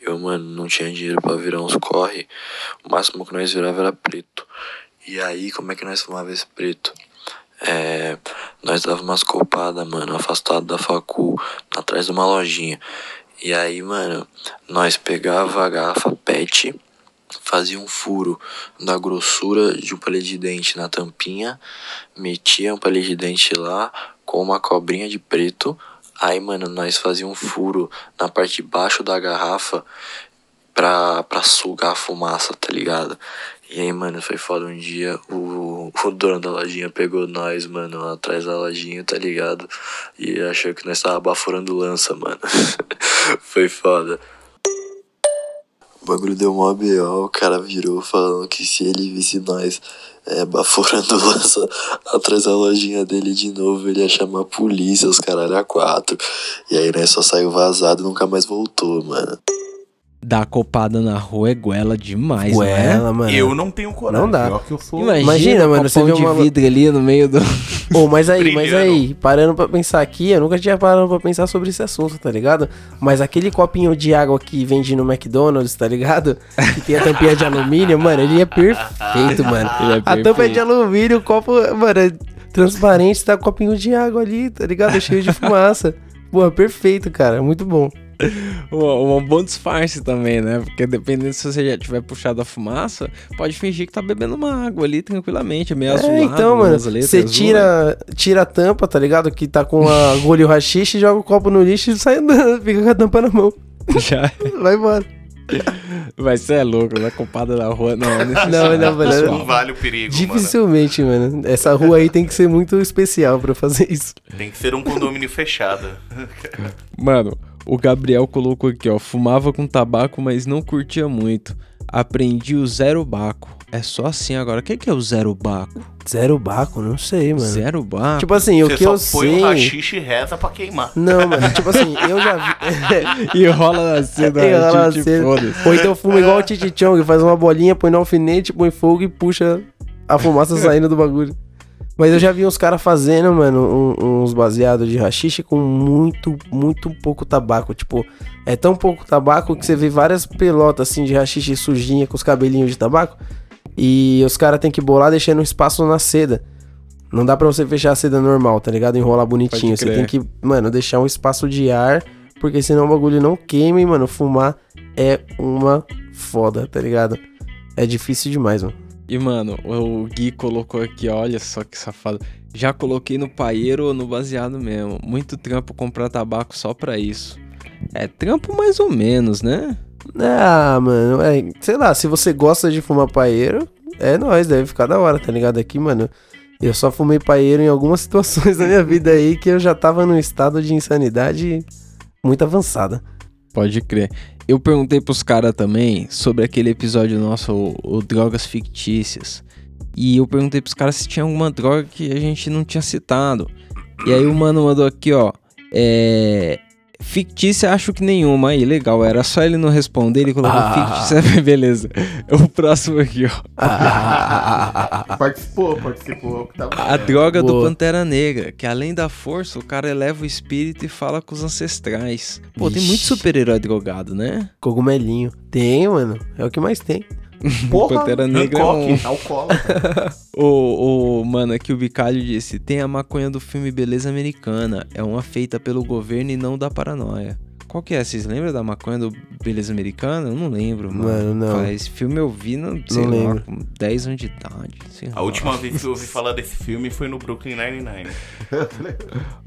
Eu, mano, não tinha dinheiro pra virar uns corre. O máximo que nós virava era preto. E aí, como é que nós fumava esse preto? É, nós dava umas copadas, mano, afastado da facu, atrás de uma lojinha. E aí, mano, nós pegava a garrafa PET, fazia um furo da grossura de um palito de dente na tampinha, metia um palito de dente lá com uma cobrinha de preto. Aí, mano, nós fazia um furo na parte de baixo da garrafa pra, pra sugar a fumaça, tá ligado? E aí, mano, foi foda um dia, o, o dono da lojinha pegou nós, mano, atrás da lojinha, tá ligado? E achou que nós tava baforando lança, mano. (laughs) foi foda. O bagulho deu mó B.O., o cara virou falando que se ele visse nós é, baforando (laughs) lança atrás da lojinha dele de novo, ele ia chamar a polícia, os caralho a quatro. E aí, né, só saiu vazado e nunca mais voltou, mano. Dar copada na rua é goela demais, é? Goela, mano. Eu não tenho coragem. Não dá. Pior que eu sou. Imagina, Imagina, mano, você vê de uma- vidro ali no meio do... Ô, mas aí, mas aí, parando pra pensar aqui, eu nunca tinha parado pra pensar sobre esse assunto, tá ligado? Mas aquele copinho de água que vende no McDonald's, tá ligado? Que tem a tampinha de alumínio, mano, ele é perfeito, mano. Ele é A tampa é perfeito. de alumínio, o copo, mano, é transparente, tá com copinho de água ali, tá ligado? Cheio de fumaça. Pô, perfeito, cara, muito bom. Um, um bom disfarce também, né? Porque dependendo se você já tiver puxado a fumaça, pode fingir que tá bebendo uma água ali tranquilamente, é meio azulado. É, então, mano, você azuis. tira, tira a tampa, tá ligado? Que tá com a (laughs) agulha e o rachixe, joga o copo no lixo e sai andando, (laughs) fica com a tampa na mão. Já. (laughs) Vai embora. Vai ser é louco, vai compada na rua. Não, é Não, não, mano. Não vale o perigo, mano. Dificilmente, mano. Essa rua aí tem que ser muito especial pra eu fazer isso. Tem que ser um condomínio fechado. Mano, o Gabriel colocou aqui, ó. Fumava com tabaco, mas não curtia muito. Aprendi o zero baco. É só assim agora. O que, que é o zero baco? Zero baco, não sei, mano. Zero baco? Tipo assim, o Você que só eu põe sei. um rachixe e reza pra queimar. Não, mano, tipo assim, eu já vi. (laughs) E rola na cena, (laughs) E rola na cena. Ou então fuma igual o Titi Chong, faz uma bolinha, põe no alfinete, põe fogo e puxa a fumaça saindo do bagulho. Mas eu já vi uns caras fazendo, mano, um- uns baseados de rachixe com muito, muito pouco tabaco. Tipo, é tão pouco tabaco que você vê várias pelotas assim de rachixe sujinha com os cabelinhos de tabaco. E os caras tem que bolar deixando um espaço na seda. Não dá pra você fechar a seda normal, tá ligado? Enrolar bonitinho. Você tem que, mano, deixar um espaço de ar, porque senão o bagulho não queima e, mano, fumar é uma foda, tá ligado? É difícil demais, mano. E, mano, o Gui colocou aqui, olha só que safado. Já coloquei no paeiro ou no baseado mesmo. Muito trampo comprar tabaco só pra isso. É trampo mais ou menos, né? Ah, mano, é, sei lá, se você gosta de fumar paeiro, é nóis, deve ficar da hora, tá ligado? Aqui, mano, eu só fumei paeiro em algumas (laughs) situações da minha vida aí que eu já tava num estado de insanidade muito avançada. Pode crer. Eu perguntei pros caras também sobre aquele episódio nosso, o, o Drogas Fictícias. E eu perguntei pros caras se tinha alguma droga que a gente não tinha citado. E aí o mano mandou aqui, ó. É. Fictícia, acho que nenhuma. Aí, legal. Era só ele não responder, ele colocou Ah. fictícia. (laughs) Beleza. O próximo aqui, ó. Participou, participou. Tava... A droga do Boa. Pantera Negra, que além da força, o cara eleva o espírito e fala com os ancestrais. Pô, tem muito Ixi. super-herói drogado, né? Cogumelinho. Tem, mano, é o que mais tem. (laughs) Porra, Pantera Negra é um... Hancock, alcoólatra. (laughs) O, o mano aqui, o Bicalho disse: tem a maconha do filme Beleza Americana. É uma feita pelo governo e não da paranoia. Qual que é? Vocês lembram da maconha do Beleza Americana? Eu não lembro, mano. Mano, não. Cara, Esse filme eu vi, no, sei lá, lembro. com 10 anos de idade. sei A lá. última vez que eu ouvi (laughs) falar desse filme foi no Brooklyn Nine-Nine.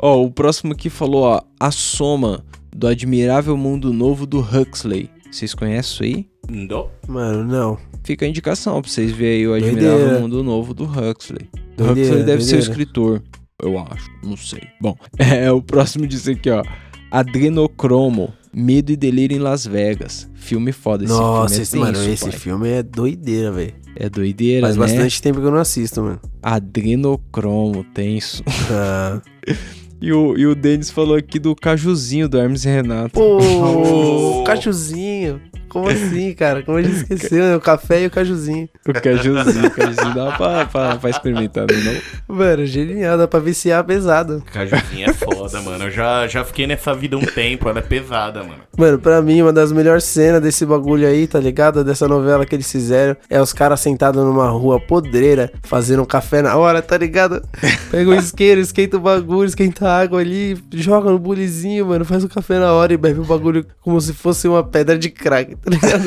Ó, o próximo aqui falou, ó, A Soma, do Admirável Mundo Novo do Huxley. Vocês conhecem isso aí? Não? Mano, não. Fica a indicação pra vocês verem aí o Admirável. Mundo Novo do Huxley. Doideira, Huxley deve ser o doideira. escritor, eu acho, não sei. Bom, (laughs) é o próximo disso aqui, ó. Adrenocromo, Medo e Delírio em Las Vegas. Filme foda, esse Nossa, filme é esse, mano, esse pai. filme é doideira, velho. É doideira, Faz né? bastante tempo que eu não assisto, mano. Adrenocromo, tenso. Ah. (laughs) E o, e o Denis falou aqui do cajuzinho do Hermes e Renato. Pô, (laughs) cajuzinho. Como assim, cara? Como a gente esqueceu, né? O café e o cajuzinho. O cajuzinho, o cajuzinho dá pra, pra, pra experimentar, não? é Mano, genial, dá pra viciar pesado. Cajuzinho é foda, mano. Eu já, já fiquei nessa vida um tempo, ela é pesada, mano. Mano, pra mim, uma das melhores cenas desse bagulho aí, tá ligado? Dessa novela que eles fizeram, é os caras sentados numa rua podreira, fazendo um café na hora, tá ligado? (laughs) Pega o isqueiro, esquenta o bagulho, esquenta a água ali, joga no bulizinho, mano, faz o café na hora e bebe o bagulho como se fosse uma pedra de crack, tá ligado?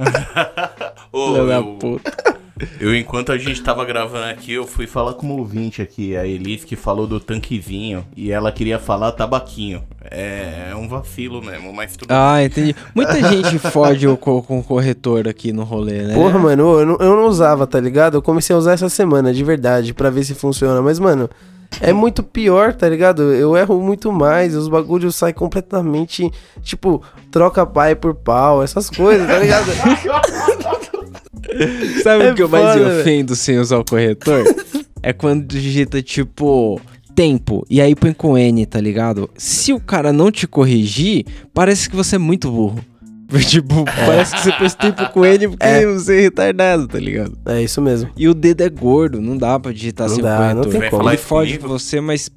(laughs) Ô, da eu, puta. Eu, enquanto a gente tava gravando aqui, eu fui falar com uma ouvinte aqui, a Elis, que falou do tanquezinho, e ela queria falar tabaquinho. É, é um vacilo mesmo, mas tudo Ah, entendi. Muita gente (laughs) fode o co- com o corretor aqui no rolê, né? Porra, mano, eu não, eu não usava, tá ligado? Eu comecei a usar essa semana, de verdade, pra ver se funciona. Mas, mano, é muito pior, tá ligado? Eu erro muito mais, os bagulhos saem completamente, tipo, troca pai por pau, essas coisas, tá ligado? (laughs) Sabe É o que eu mais me ofendo sem usar o corretor? (laughs) é quando digita, tipo, tempo, e aí põe com N, tá ligado? Se o cara não te corrigir, parece que você é muito burro. (laughs) Tipo, parece que você pôs tempo com N porque É. você é retardado, tá ligado? É isso mesmo. E o dedo é gordo, não dá pra digitar Não sem dá, o corretor. não tem como. Ele fode comigo? você, mas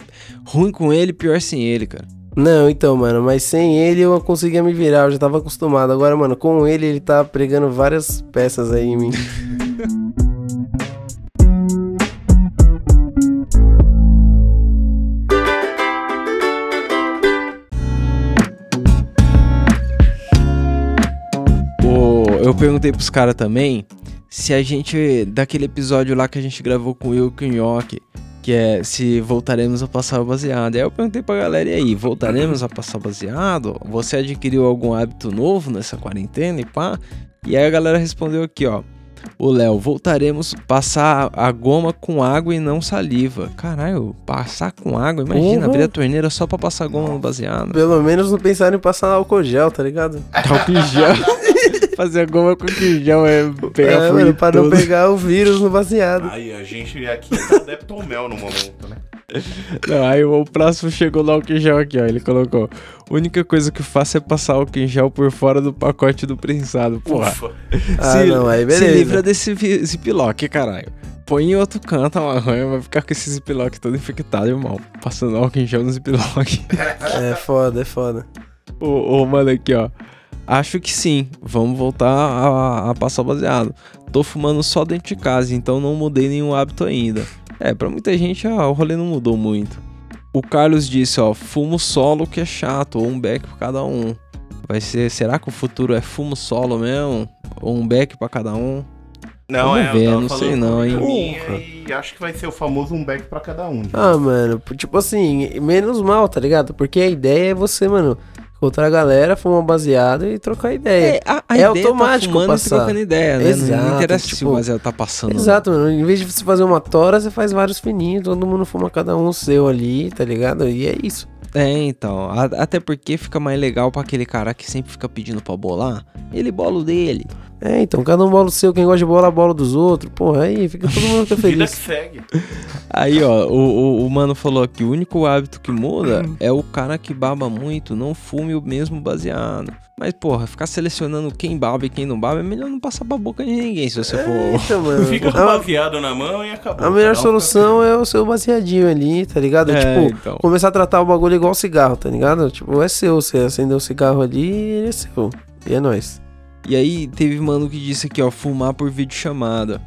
ruim com ele, pior sem ele, cara. Não, então, mano, mas sem ele eu conseguia me virar, eu já tava acostumado. Agora, mano, com ele, ele tá pregando várias peças aí em mim. (laughs) eu perguntei pros caras também se a gente, daquele episódio lá que a gente gravou com o Nhoque, Que é se voltaremos a passar o baseado. Aí eu perguntei pra galera, e aí, voltaremos a passar o baseado? Você adquiriu algum hábito novo nessa quarentena e pá? E aí a galera respondeu aqui, ó. O Léo, voltaremos passar a goma com água e não saliva. Caralho, passar com água? Imagina, Uhum. abrir a torneira só pra passar goma no baseado. Pelo menos não pensaram em passar álcool gel, tá ligado? Álcool gel. (laughs) Fazer a goma com gel é pegar é, mano, pra não pegar o vírus no baseado. Aí a gente aqui tá adepto ao mel no momento, né? Não, aí o próximo chegou no álcool em gel aqui, ó. Ele colocou: única coisa que faço é passar em gel por fora do pacote do prensado. Porra. Ufa. Ah, se, não, aí se beleza. livra desse ziplock, caralho. Põe em outro canto a maconha, vai ficar com esse ziplock todo infectado, irmão. Passando álcool em gel no ziplock. (laughs) É foda, é foda. Ô, ô, mano, aqui, ó. Acho que sim. Vamos voltar a, a passar o baseado. Tô fumando só dentro de casa, então não mudei nenhum hábito ainda. É, pra muita gente, ó, o rolê não mudou muito. O Carlos disse, ó, fumo solo que é chato, ou um beck pra cada um. Vai ser, será que o futuro é fumo solo mesmo? Ou um beck pra cada um? Não, Vamos é, ver, não sei não, hein. E acho que vai ser o famoso um back pra cada um. Ah, mano, tipo assim, menos mal, tá ligado? Porque a ideia é você, mano, encontrar a galera, fumar um baseado e trocar ideia. a, é ideia automático tá fumando passar. e trocando ideia, né? não, não Exato, interessa se tipo, o baseado tá passando. Exato, mano. Em vez de você fazer uma tora, você faz vários fininhos, todo mundo fuma cada um o seu ali, tá ligado? E é isso. É, então. a- até porque fica mais legal pra aquele cara que sempre fica pedindo pra bolar. Ele bola o dele. É, então, cada um bola o seu, quem gosta de bola, bola dos outros. Porra, aí fica todo mundo fica (laughs) Vida que feliz. segue. Aí, ó, o, o, o mano falou que o único hábito que muda é o cara que baba muito, não fume o mesmo baseado. Mas, porra, ficar selecionando quem baba e quem não baba é melhor não passar pra boca de ninguém se você for. Então, mano, (laughs) Fica com a, baseado na mão e acabou. a melhor um solução é o seu baseadinho ali, tá ligado? É, tipo, então. começar a tratar o bagulho igual cigarro, tá ligado? Tipo, é seu, você acendeu o cigarro ali, ele é seu. E é nóis. E aí, teve mano que disse aqui, ó, fumar por videochamada.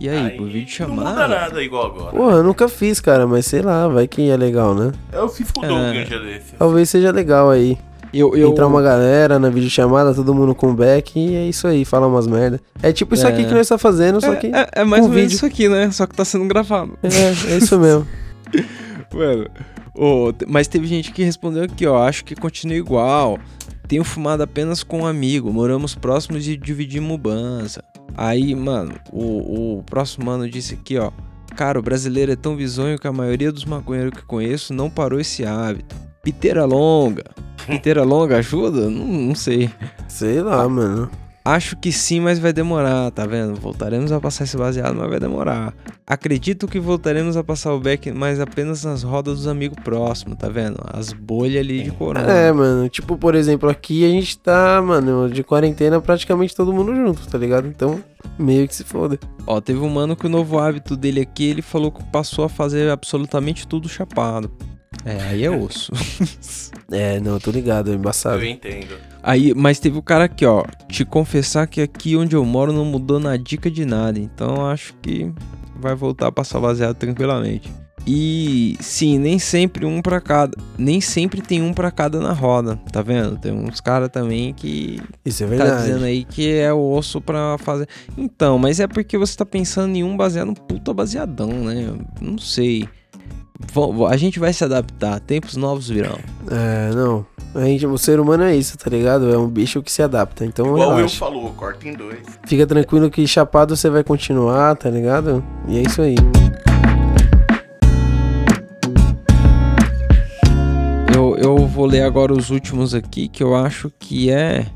E aí, Aí por Não muda videochamada? nada igual agora. Porra, eu nunca fiz, cara, mas sei lá, vai que é legal, né? Eu fiz com o É. Doug dia desse. Talvez seja legal aí. Eu, eu, Entrar uma galera na videochamada, todo mundo com back e é isso aí, falar umas merda. É tipo isso É. aqui que nós tá fazendo, só que. É, é, é mais ou menos vídeo. isso aqui, né? Só que tá sendo gravado. É, é isso mesmo. (laughs) (laughs) Mano, te- mas teve gente que respondeu aqui, ó. Acho que continua igual. Tenho fumado apenas com um amigo. Moramos próximos e dividimos mubança. Aí, mano, o, o próximo mano disse aqui, ó. Cara, o brasileiro é tão bizonho que a maioria dos maconheiros que conheço não parou esse hábito. Piteira longa. (laughs) Piteira longa ajuda? Não, não sei. Sei lá, mano. Acho que sim, mas vai demorar, tá vendo? Voltaremos a passar esse baseado, mas vai demorar. Acredito que voltaremos a passar o back, mas apenas nas rodas dos amigos próximos, tá vendo? As bolhas ali de corona. É, mano. Tipo, por exemplo, aqui a gente tá, mano, de quarentena praticamente todo mundo junto, tá ligado? Então, meio que se foda. Ó, teve um mano que o novo hábito dele aqui, ele falou que passou a fazer absolutamente tudo chapado. É, aí é osso. (laughs) É, não, eu tô ligado, é embaçado. Eu entendo. Aí, mas teve o cara aqui, ó. Te confessar que aqui onde eu moro não mudou na dica de nada. Então acho que vai voltar a passar baseado tranquilamente. E sim, nem sempre um pra cada. Nem sempre tem um pra cada na roda, tá vendo? Tem uns caras também que Isso é tá verdade. dizendo aí que é o osso pra fazer. Então, mas é porque você tá pensando em um baseado, um puta baseadão, né? Não sei. A gente vai se adaptar, tempos novos virão. É, não. A gente, o ser humano é isso, tá ligado? É um bicho que se adapta. Então, Igual relaxa. falou, corta em dois. Fica tranquilo que chapado você vai continuar, tá ligado? E é isso aí. Eu, eu vou ler agora os últimos aqui, que eu acho que é.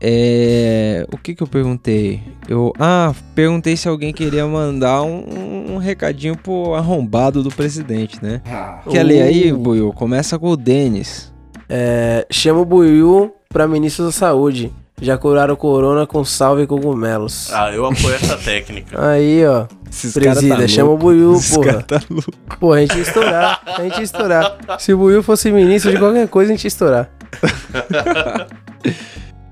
É. O que que eu perguntei? Eu. Ah, perguntei se alguém queria mandar um, um recadinho pro arrombado do presidente, né? Ah, Quer ler aí, Uh. Buiu? Começa com o Denis. É, chama o Buiu pra ministro da saúde. Já curaram o corona com salve e cogumelos. Ah, eu apoio essa técnica. Aí, ó. Esses Presida, tá chama o. Buiu, Esses porra. tá louco. Pô, a gente ia estourar. A gente ia estourar. Se o Buiu fosse ministro de qualquer coisa, a gente ia estourar. (laughs)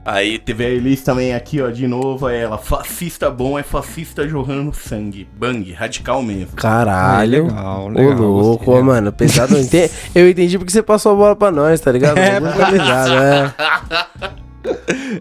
Aí teve a Elis também aqui, ó, de novo, é ela. Fascista bom é fascista jorrando sangue. Bang, radical mesmo. Caralho. legal, Ô, legal. louco, gostei. ó, mano. Pesado. Eu entendi, (laughs) eu entendi porque você passou a bola pra nós, tá ligado? É, Muito pesado, é.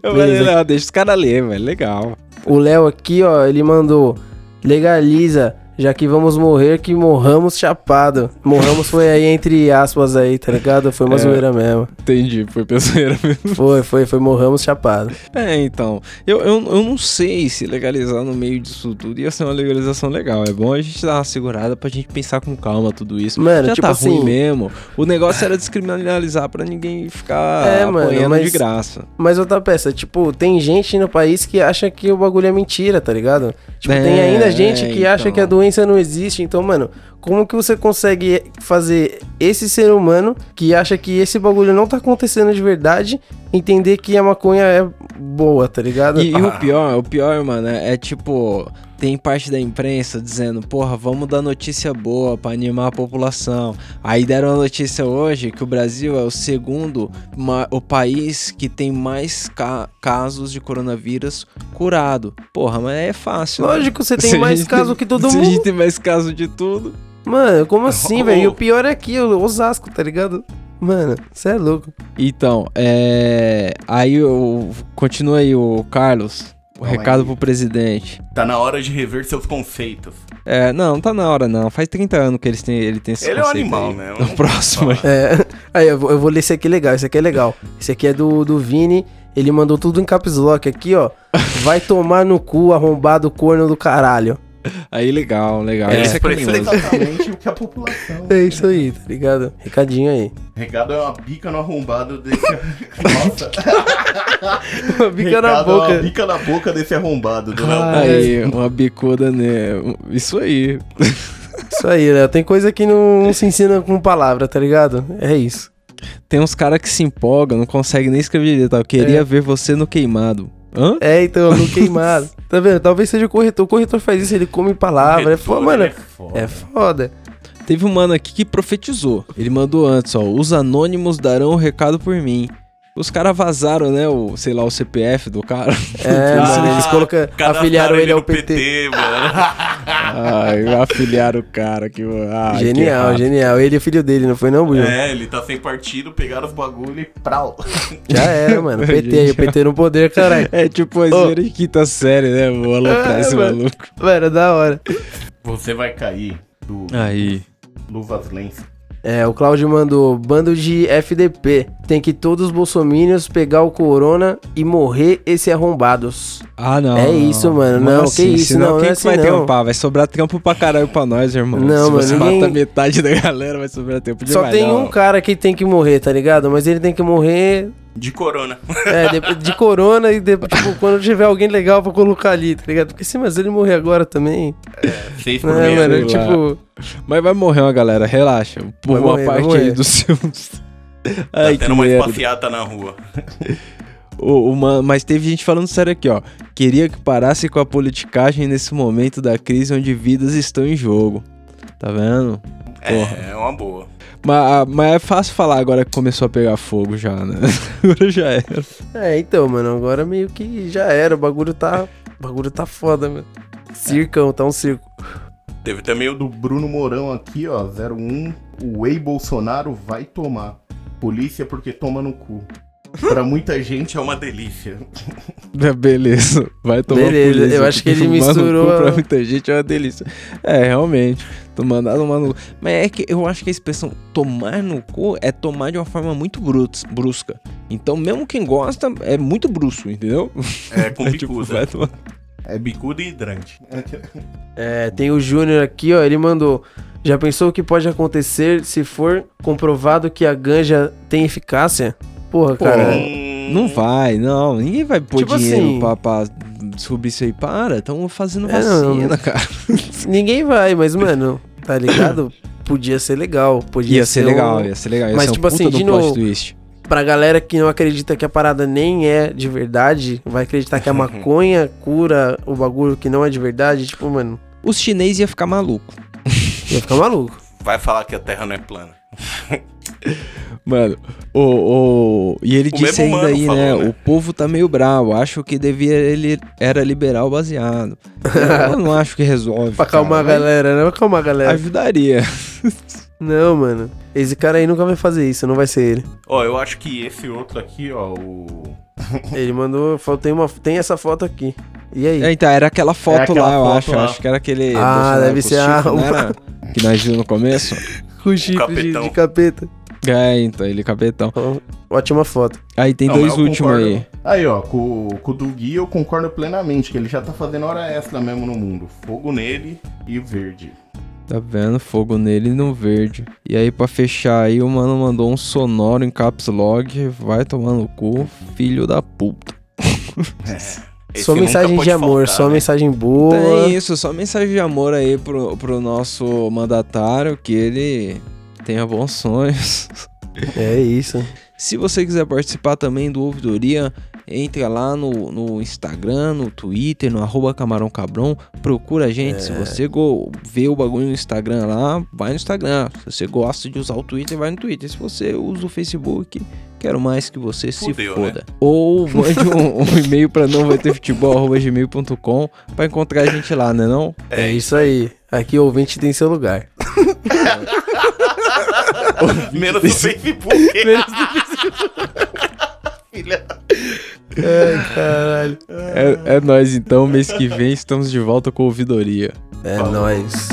Eu falei, não, deixa os caras ler, velho. Legal. O Léo aqui, ó, ele mandou. Legaliza Já que vamos morrer, que morramos chapado. Morramos foi aí entre aspas aí, tá ligado? Foi uma É. zoeira mesmo. Entendi, foi pessoeira (laughs) mesmo. Foi, foi, foi morramos chapado. É, então. Eu, eu, eu não sei se legalizar no meio disso tudo ia ser uma legalização legal. É bom a gente dar uma segurada pra gente pensar com calma tudo isso. Mano, Já tipo tá assim- ruim mesmo. O negócio era descriminalizar pra ninguém ficar É, mano, apanhando mas- de graça. Mas outra peça, tipo, tem gente no país que acha que o bagulho é mentira, tá ligado? Tipo, É, tem ainda gente é, que acha então. que a doença não existe. Então, mano, como que você consegue fazer esse ser humano que acha que esse bagulho não tá acontecendo de verdade entender que a maconha é boa, tá ligado? E, e o pior, o pior, mano, é, é tipo, tem parte da imprensa dizendo, porra, vamos dar notícia boa pra animar a população. Aí deram a notícia hoje que o Brasil é o segundo, o país que tem mais ca- casos de coronavírus curado. Porra, mas é fácil. né? Lógico, você Se tem a mais caso que todo se a gente mundo. tem mais caso de tudo. Mano, como assim, Oh. velho? E o pior é aqui, o Osasco, tá ligado? Mano, você é louco. Então, é. Aí eu. Continua aí o Carlos. O Calma recado aí. pro presidente. Tá na hora de rever seus conceitos. É, não, não tá na hora não. Faz 30 anos que eles têm, ele tem esse Ele é um animal, aí. né? O próximo aí. É. Aí, eu vou, eu vou ler esse aqui legal, esse aqui é legal. Esse aqui é do, do Vini. Ele mandou tudo em caps lock aqui, ó. Vai tomar no cu, arrombado corno do caralho. Aí legal, legal. É expressou carinhoso. exatamente o que a população. É isso aí, tá ligado? Recadinho aí. Recado é uma bica no arrombado desse. Nossa. (laughs) Bica na Recado é uma boca. bica na boca desse arrombado do Léo. Aí, uma bicuda, né? Isso aí. Isso aí, né? Tem coisa que não, não se ensina com palavra, tá ligado? É isso. Tem uns caras que se empolgam, não conseguem nem escrever direito. tá? Eu queria É. ver você no queimado. Hã? É, então, no queimado. (laughs) Tá vendo? Talvez seja o corretor. O corretor faz isso, ele come palavra. É foda, mano. Ele é foda. É foda. Teve um mano aqui que profetizou. Ele mandou antes, ó. Os anônimos darão o recado por mim. Os caras vazaram, né? O, sei lá, o CPF do cara. É, Ah, (laughs) mano, eles colocam, afiliaram ele ao no PT. mano. Ai, afiliaram o cara que. Ai, que genial, errado. genial. Ele é filho dele, não foi não, Buiu? É, ele tá sem partido, pegaram os bagulho e prau. (laughs) Já era, mano. PT aí, o (laughs) PT no poder, caralho. É tipo a Ô. de quinta série, né? Vou aloprar É, esse mano. maluco. Mano, da hora. Você vai cair do Aí. Luvas Lens. É, o Claudio mandou bando de FDP. Tem que todos os bolsominions pegar o corona e morrer esse arrombados. Ah, não. É isso, mano. Não, que isso, senão não, não Quem é que vai assim, não. trampar? Vai sobrar trampo pra caralho pra nós, irmão. Não, Se mano, você ninguém- mata metade da galera, vai sobrar tempo demais. Só tem não. um cara que tem que morrer, tá ligado? Mas ele tem que morrer De corona. é, de, de corona e depois, tipo, (laughs) quando tiver alguém legal pra colocar ali, tá ligado? Porque se mas ele morrer agora também. Seis por Né, meia. mano? Tipo, Mas vai morrer uma galera, relaxa. Por Vai uma morrer, parte aí dos seus. Tá Ai, que tendo uma merda. espaciata na rua. (laughs) O- uma- mas teve gente falando sério aqui, ó. Queria que parasse com a politicagem nesse momento da crise onde vidas estão em jogo. Tá vendo? Porra. É, é uma boa. Mas, mas é fácil falar agora que começou a pegar fogo já, né? (laughs) Agora já era. é, então, mano, agora meio que já era. O bagulho tá. O bagulho tá foda, mano. Circão, tá um circo. Teve também o do Bruno Mourão aqui, ó. 01. O Whey Bolsonaro vai tomar. Polícia porque toma no cu. Pra muita gente é uma delícia. (laughs) Beleza. Vai tomar Beleza, polícia, eu acho que ele cu misturou a- Pra muita gente é uma delícia. É, realmente. Tomar, tomar no... Mas é que eu acho que a expressão tomar no cu é tomar de uma forma muito brusca. Então, mesmo quem gosta, é muito brusco, entendeu? É com (laughs) É tipo, bicuda. vai tomar... É bicuda e hidrante. É, tem o Júnior aqui, ó. Ele mandou. Já pensou o que pode acontecer se for comprovado que a ganja tem eficácia? Porra, cara. Hum, Não vai, não. Ninguém vai pôr Tipo dinheiro assim- pra, pra descobrir isso aí. Para, estão fazendo É, não, vacina, não. (laughs) cara. Ninguém vai, mas, mano, tá ligado? Podia ser legal. Podia Ia ser um- legal, ia ser legal. Ia Mas, ser um tipo assim, de novo- twist. Pra galera que não acredita que a parada nem é de verdade, vai acreditar que a (laughs) maconha cura o bagulho que não é de verdade, tipo, mano, Os chineses iam ficar maluco. ia ficar maluco. Vai falar que a Terra não é plana. Mano, o, o... E ele O disse ainda aí, falou, né? né? O povo tá meio bravo. Acho que devia ele era liberar o baseado. Eu não acho que resolve. Pra acalmar a galera, né? Pra acalmar a galera. Ajudaria. Não, mano. Esse cara aí nunca vai fazer isso, não vai ser ele. Ó, eu acho que esse outro aqui, ó, o. (laughs) Ele mandou. Tem, uma, tem essa foto aqui. E aí? É, então, era aquela foto aquela lá, eu foto acho. lá. Acho que era aquele. Ah, deve ser a- chifre? (laughs) Que nós vimos no começo. Com chifre de capeta. É, então, ele capetão. Ó, Ótima foto. Aí tem Não, dois últimos aí. Aí, ó, com, com o do Gui eu concordo plenamente, que ele já tá fazendo hora extra mesmo no mundo. Fogo nele e verde. Tá vendo? Fogo nele e no verde. E aí, pra fechar aí, o mano mandou um sonoro em caps lock. Vai tomar no cu, filho da puta. (laughs) Esse só mensagem de amor, faltar, só né? mensagem boa. Tem isso, só mensagem de amor aí pro, pro nosso mandatário, que ele tenha bons sonhos. É isso. Se você quiser participar também do Ouvidoria, entre lá no, no Instagram, no Twitter, no arroba Camarão Cabrão, procura a gente. Se você go- vê o bagulho no Instagram lá, vai no Instagram. Se você gosta de usar o Twitter, vai no Twitter. Se você usa o Facebook, quero mais que você se Fudeu, foda. Ou mande um, (laughs) um e-mail pra não vai ter futebol, pra encontrar a gente lá, né não? É, isso aí. Aqui o ouvinte tem seu lugar. (laughs) Menos no Facebook. (laughs) Filha. Ai, caralho. É, é nóis então, mês que vem estamos de volta com a ouvidoria. É nóis.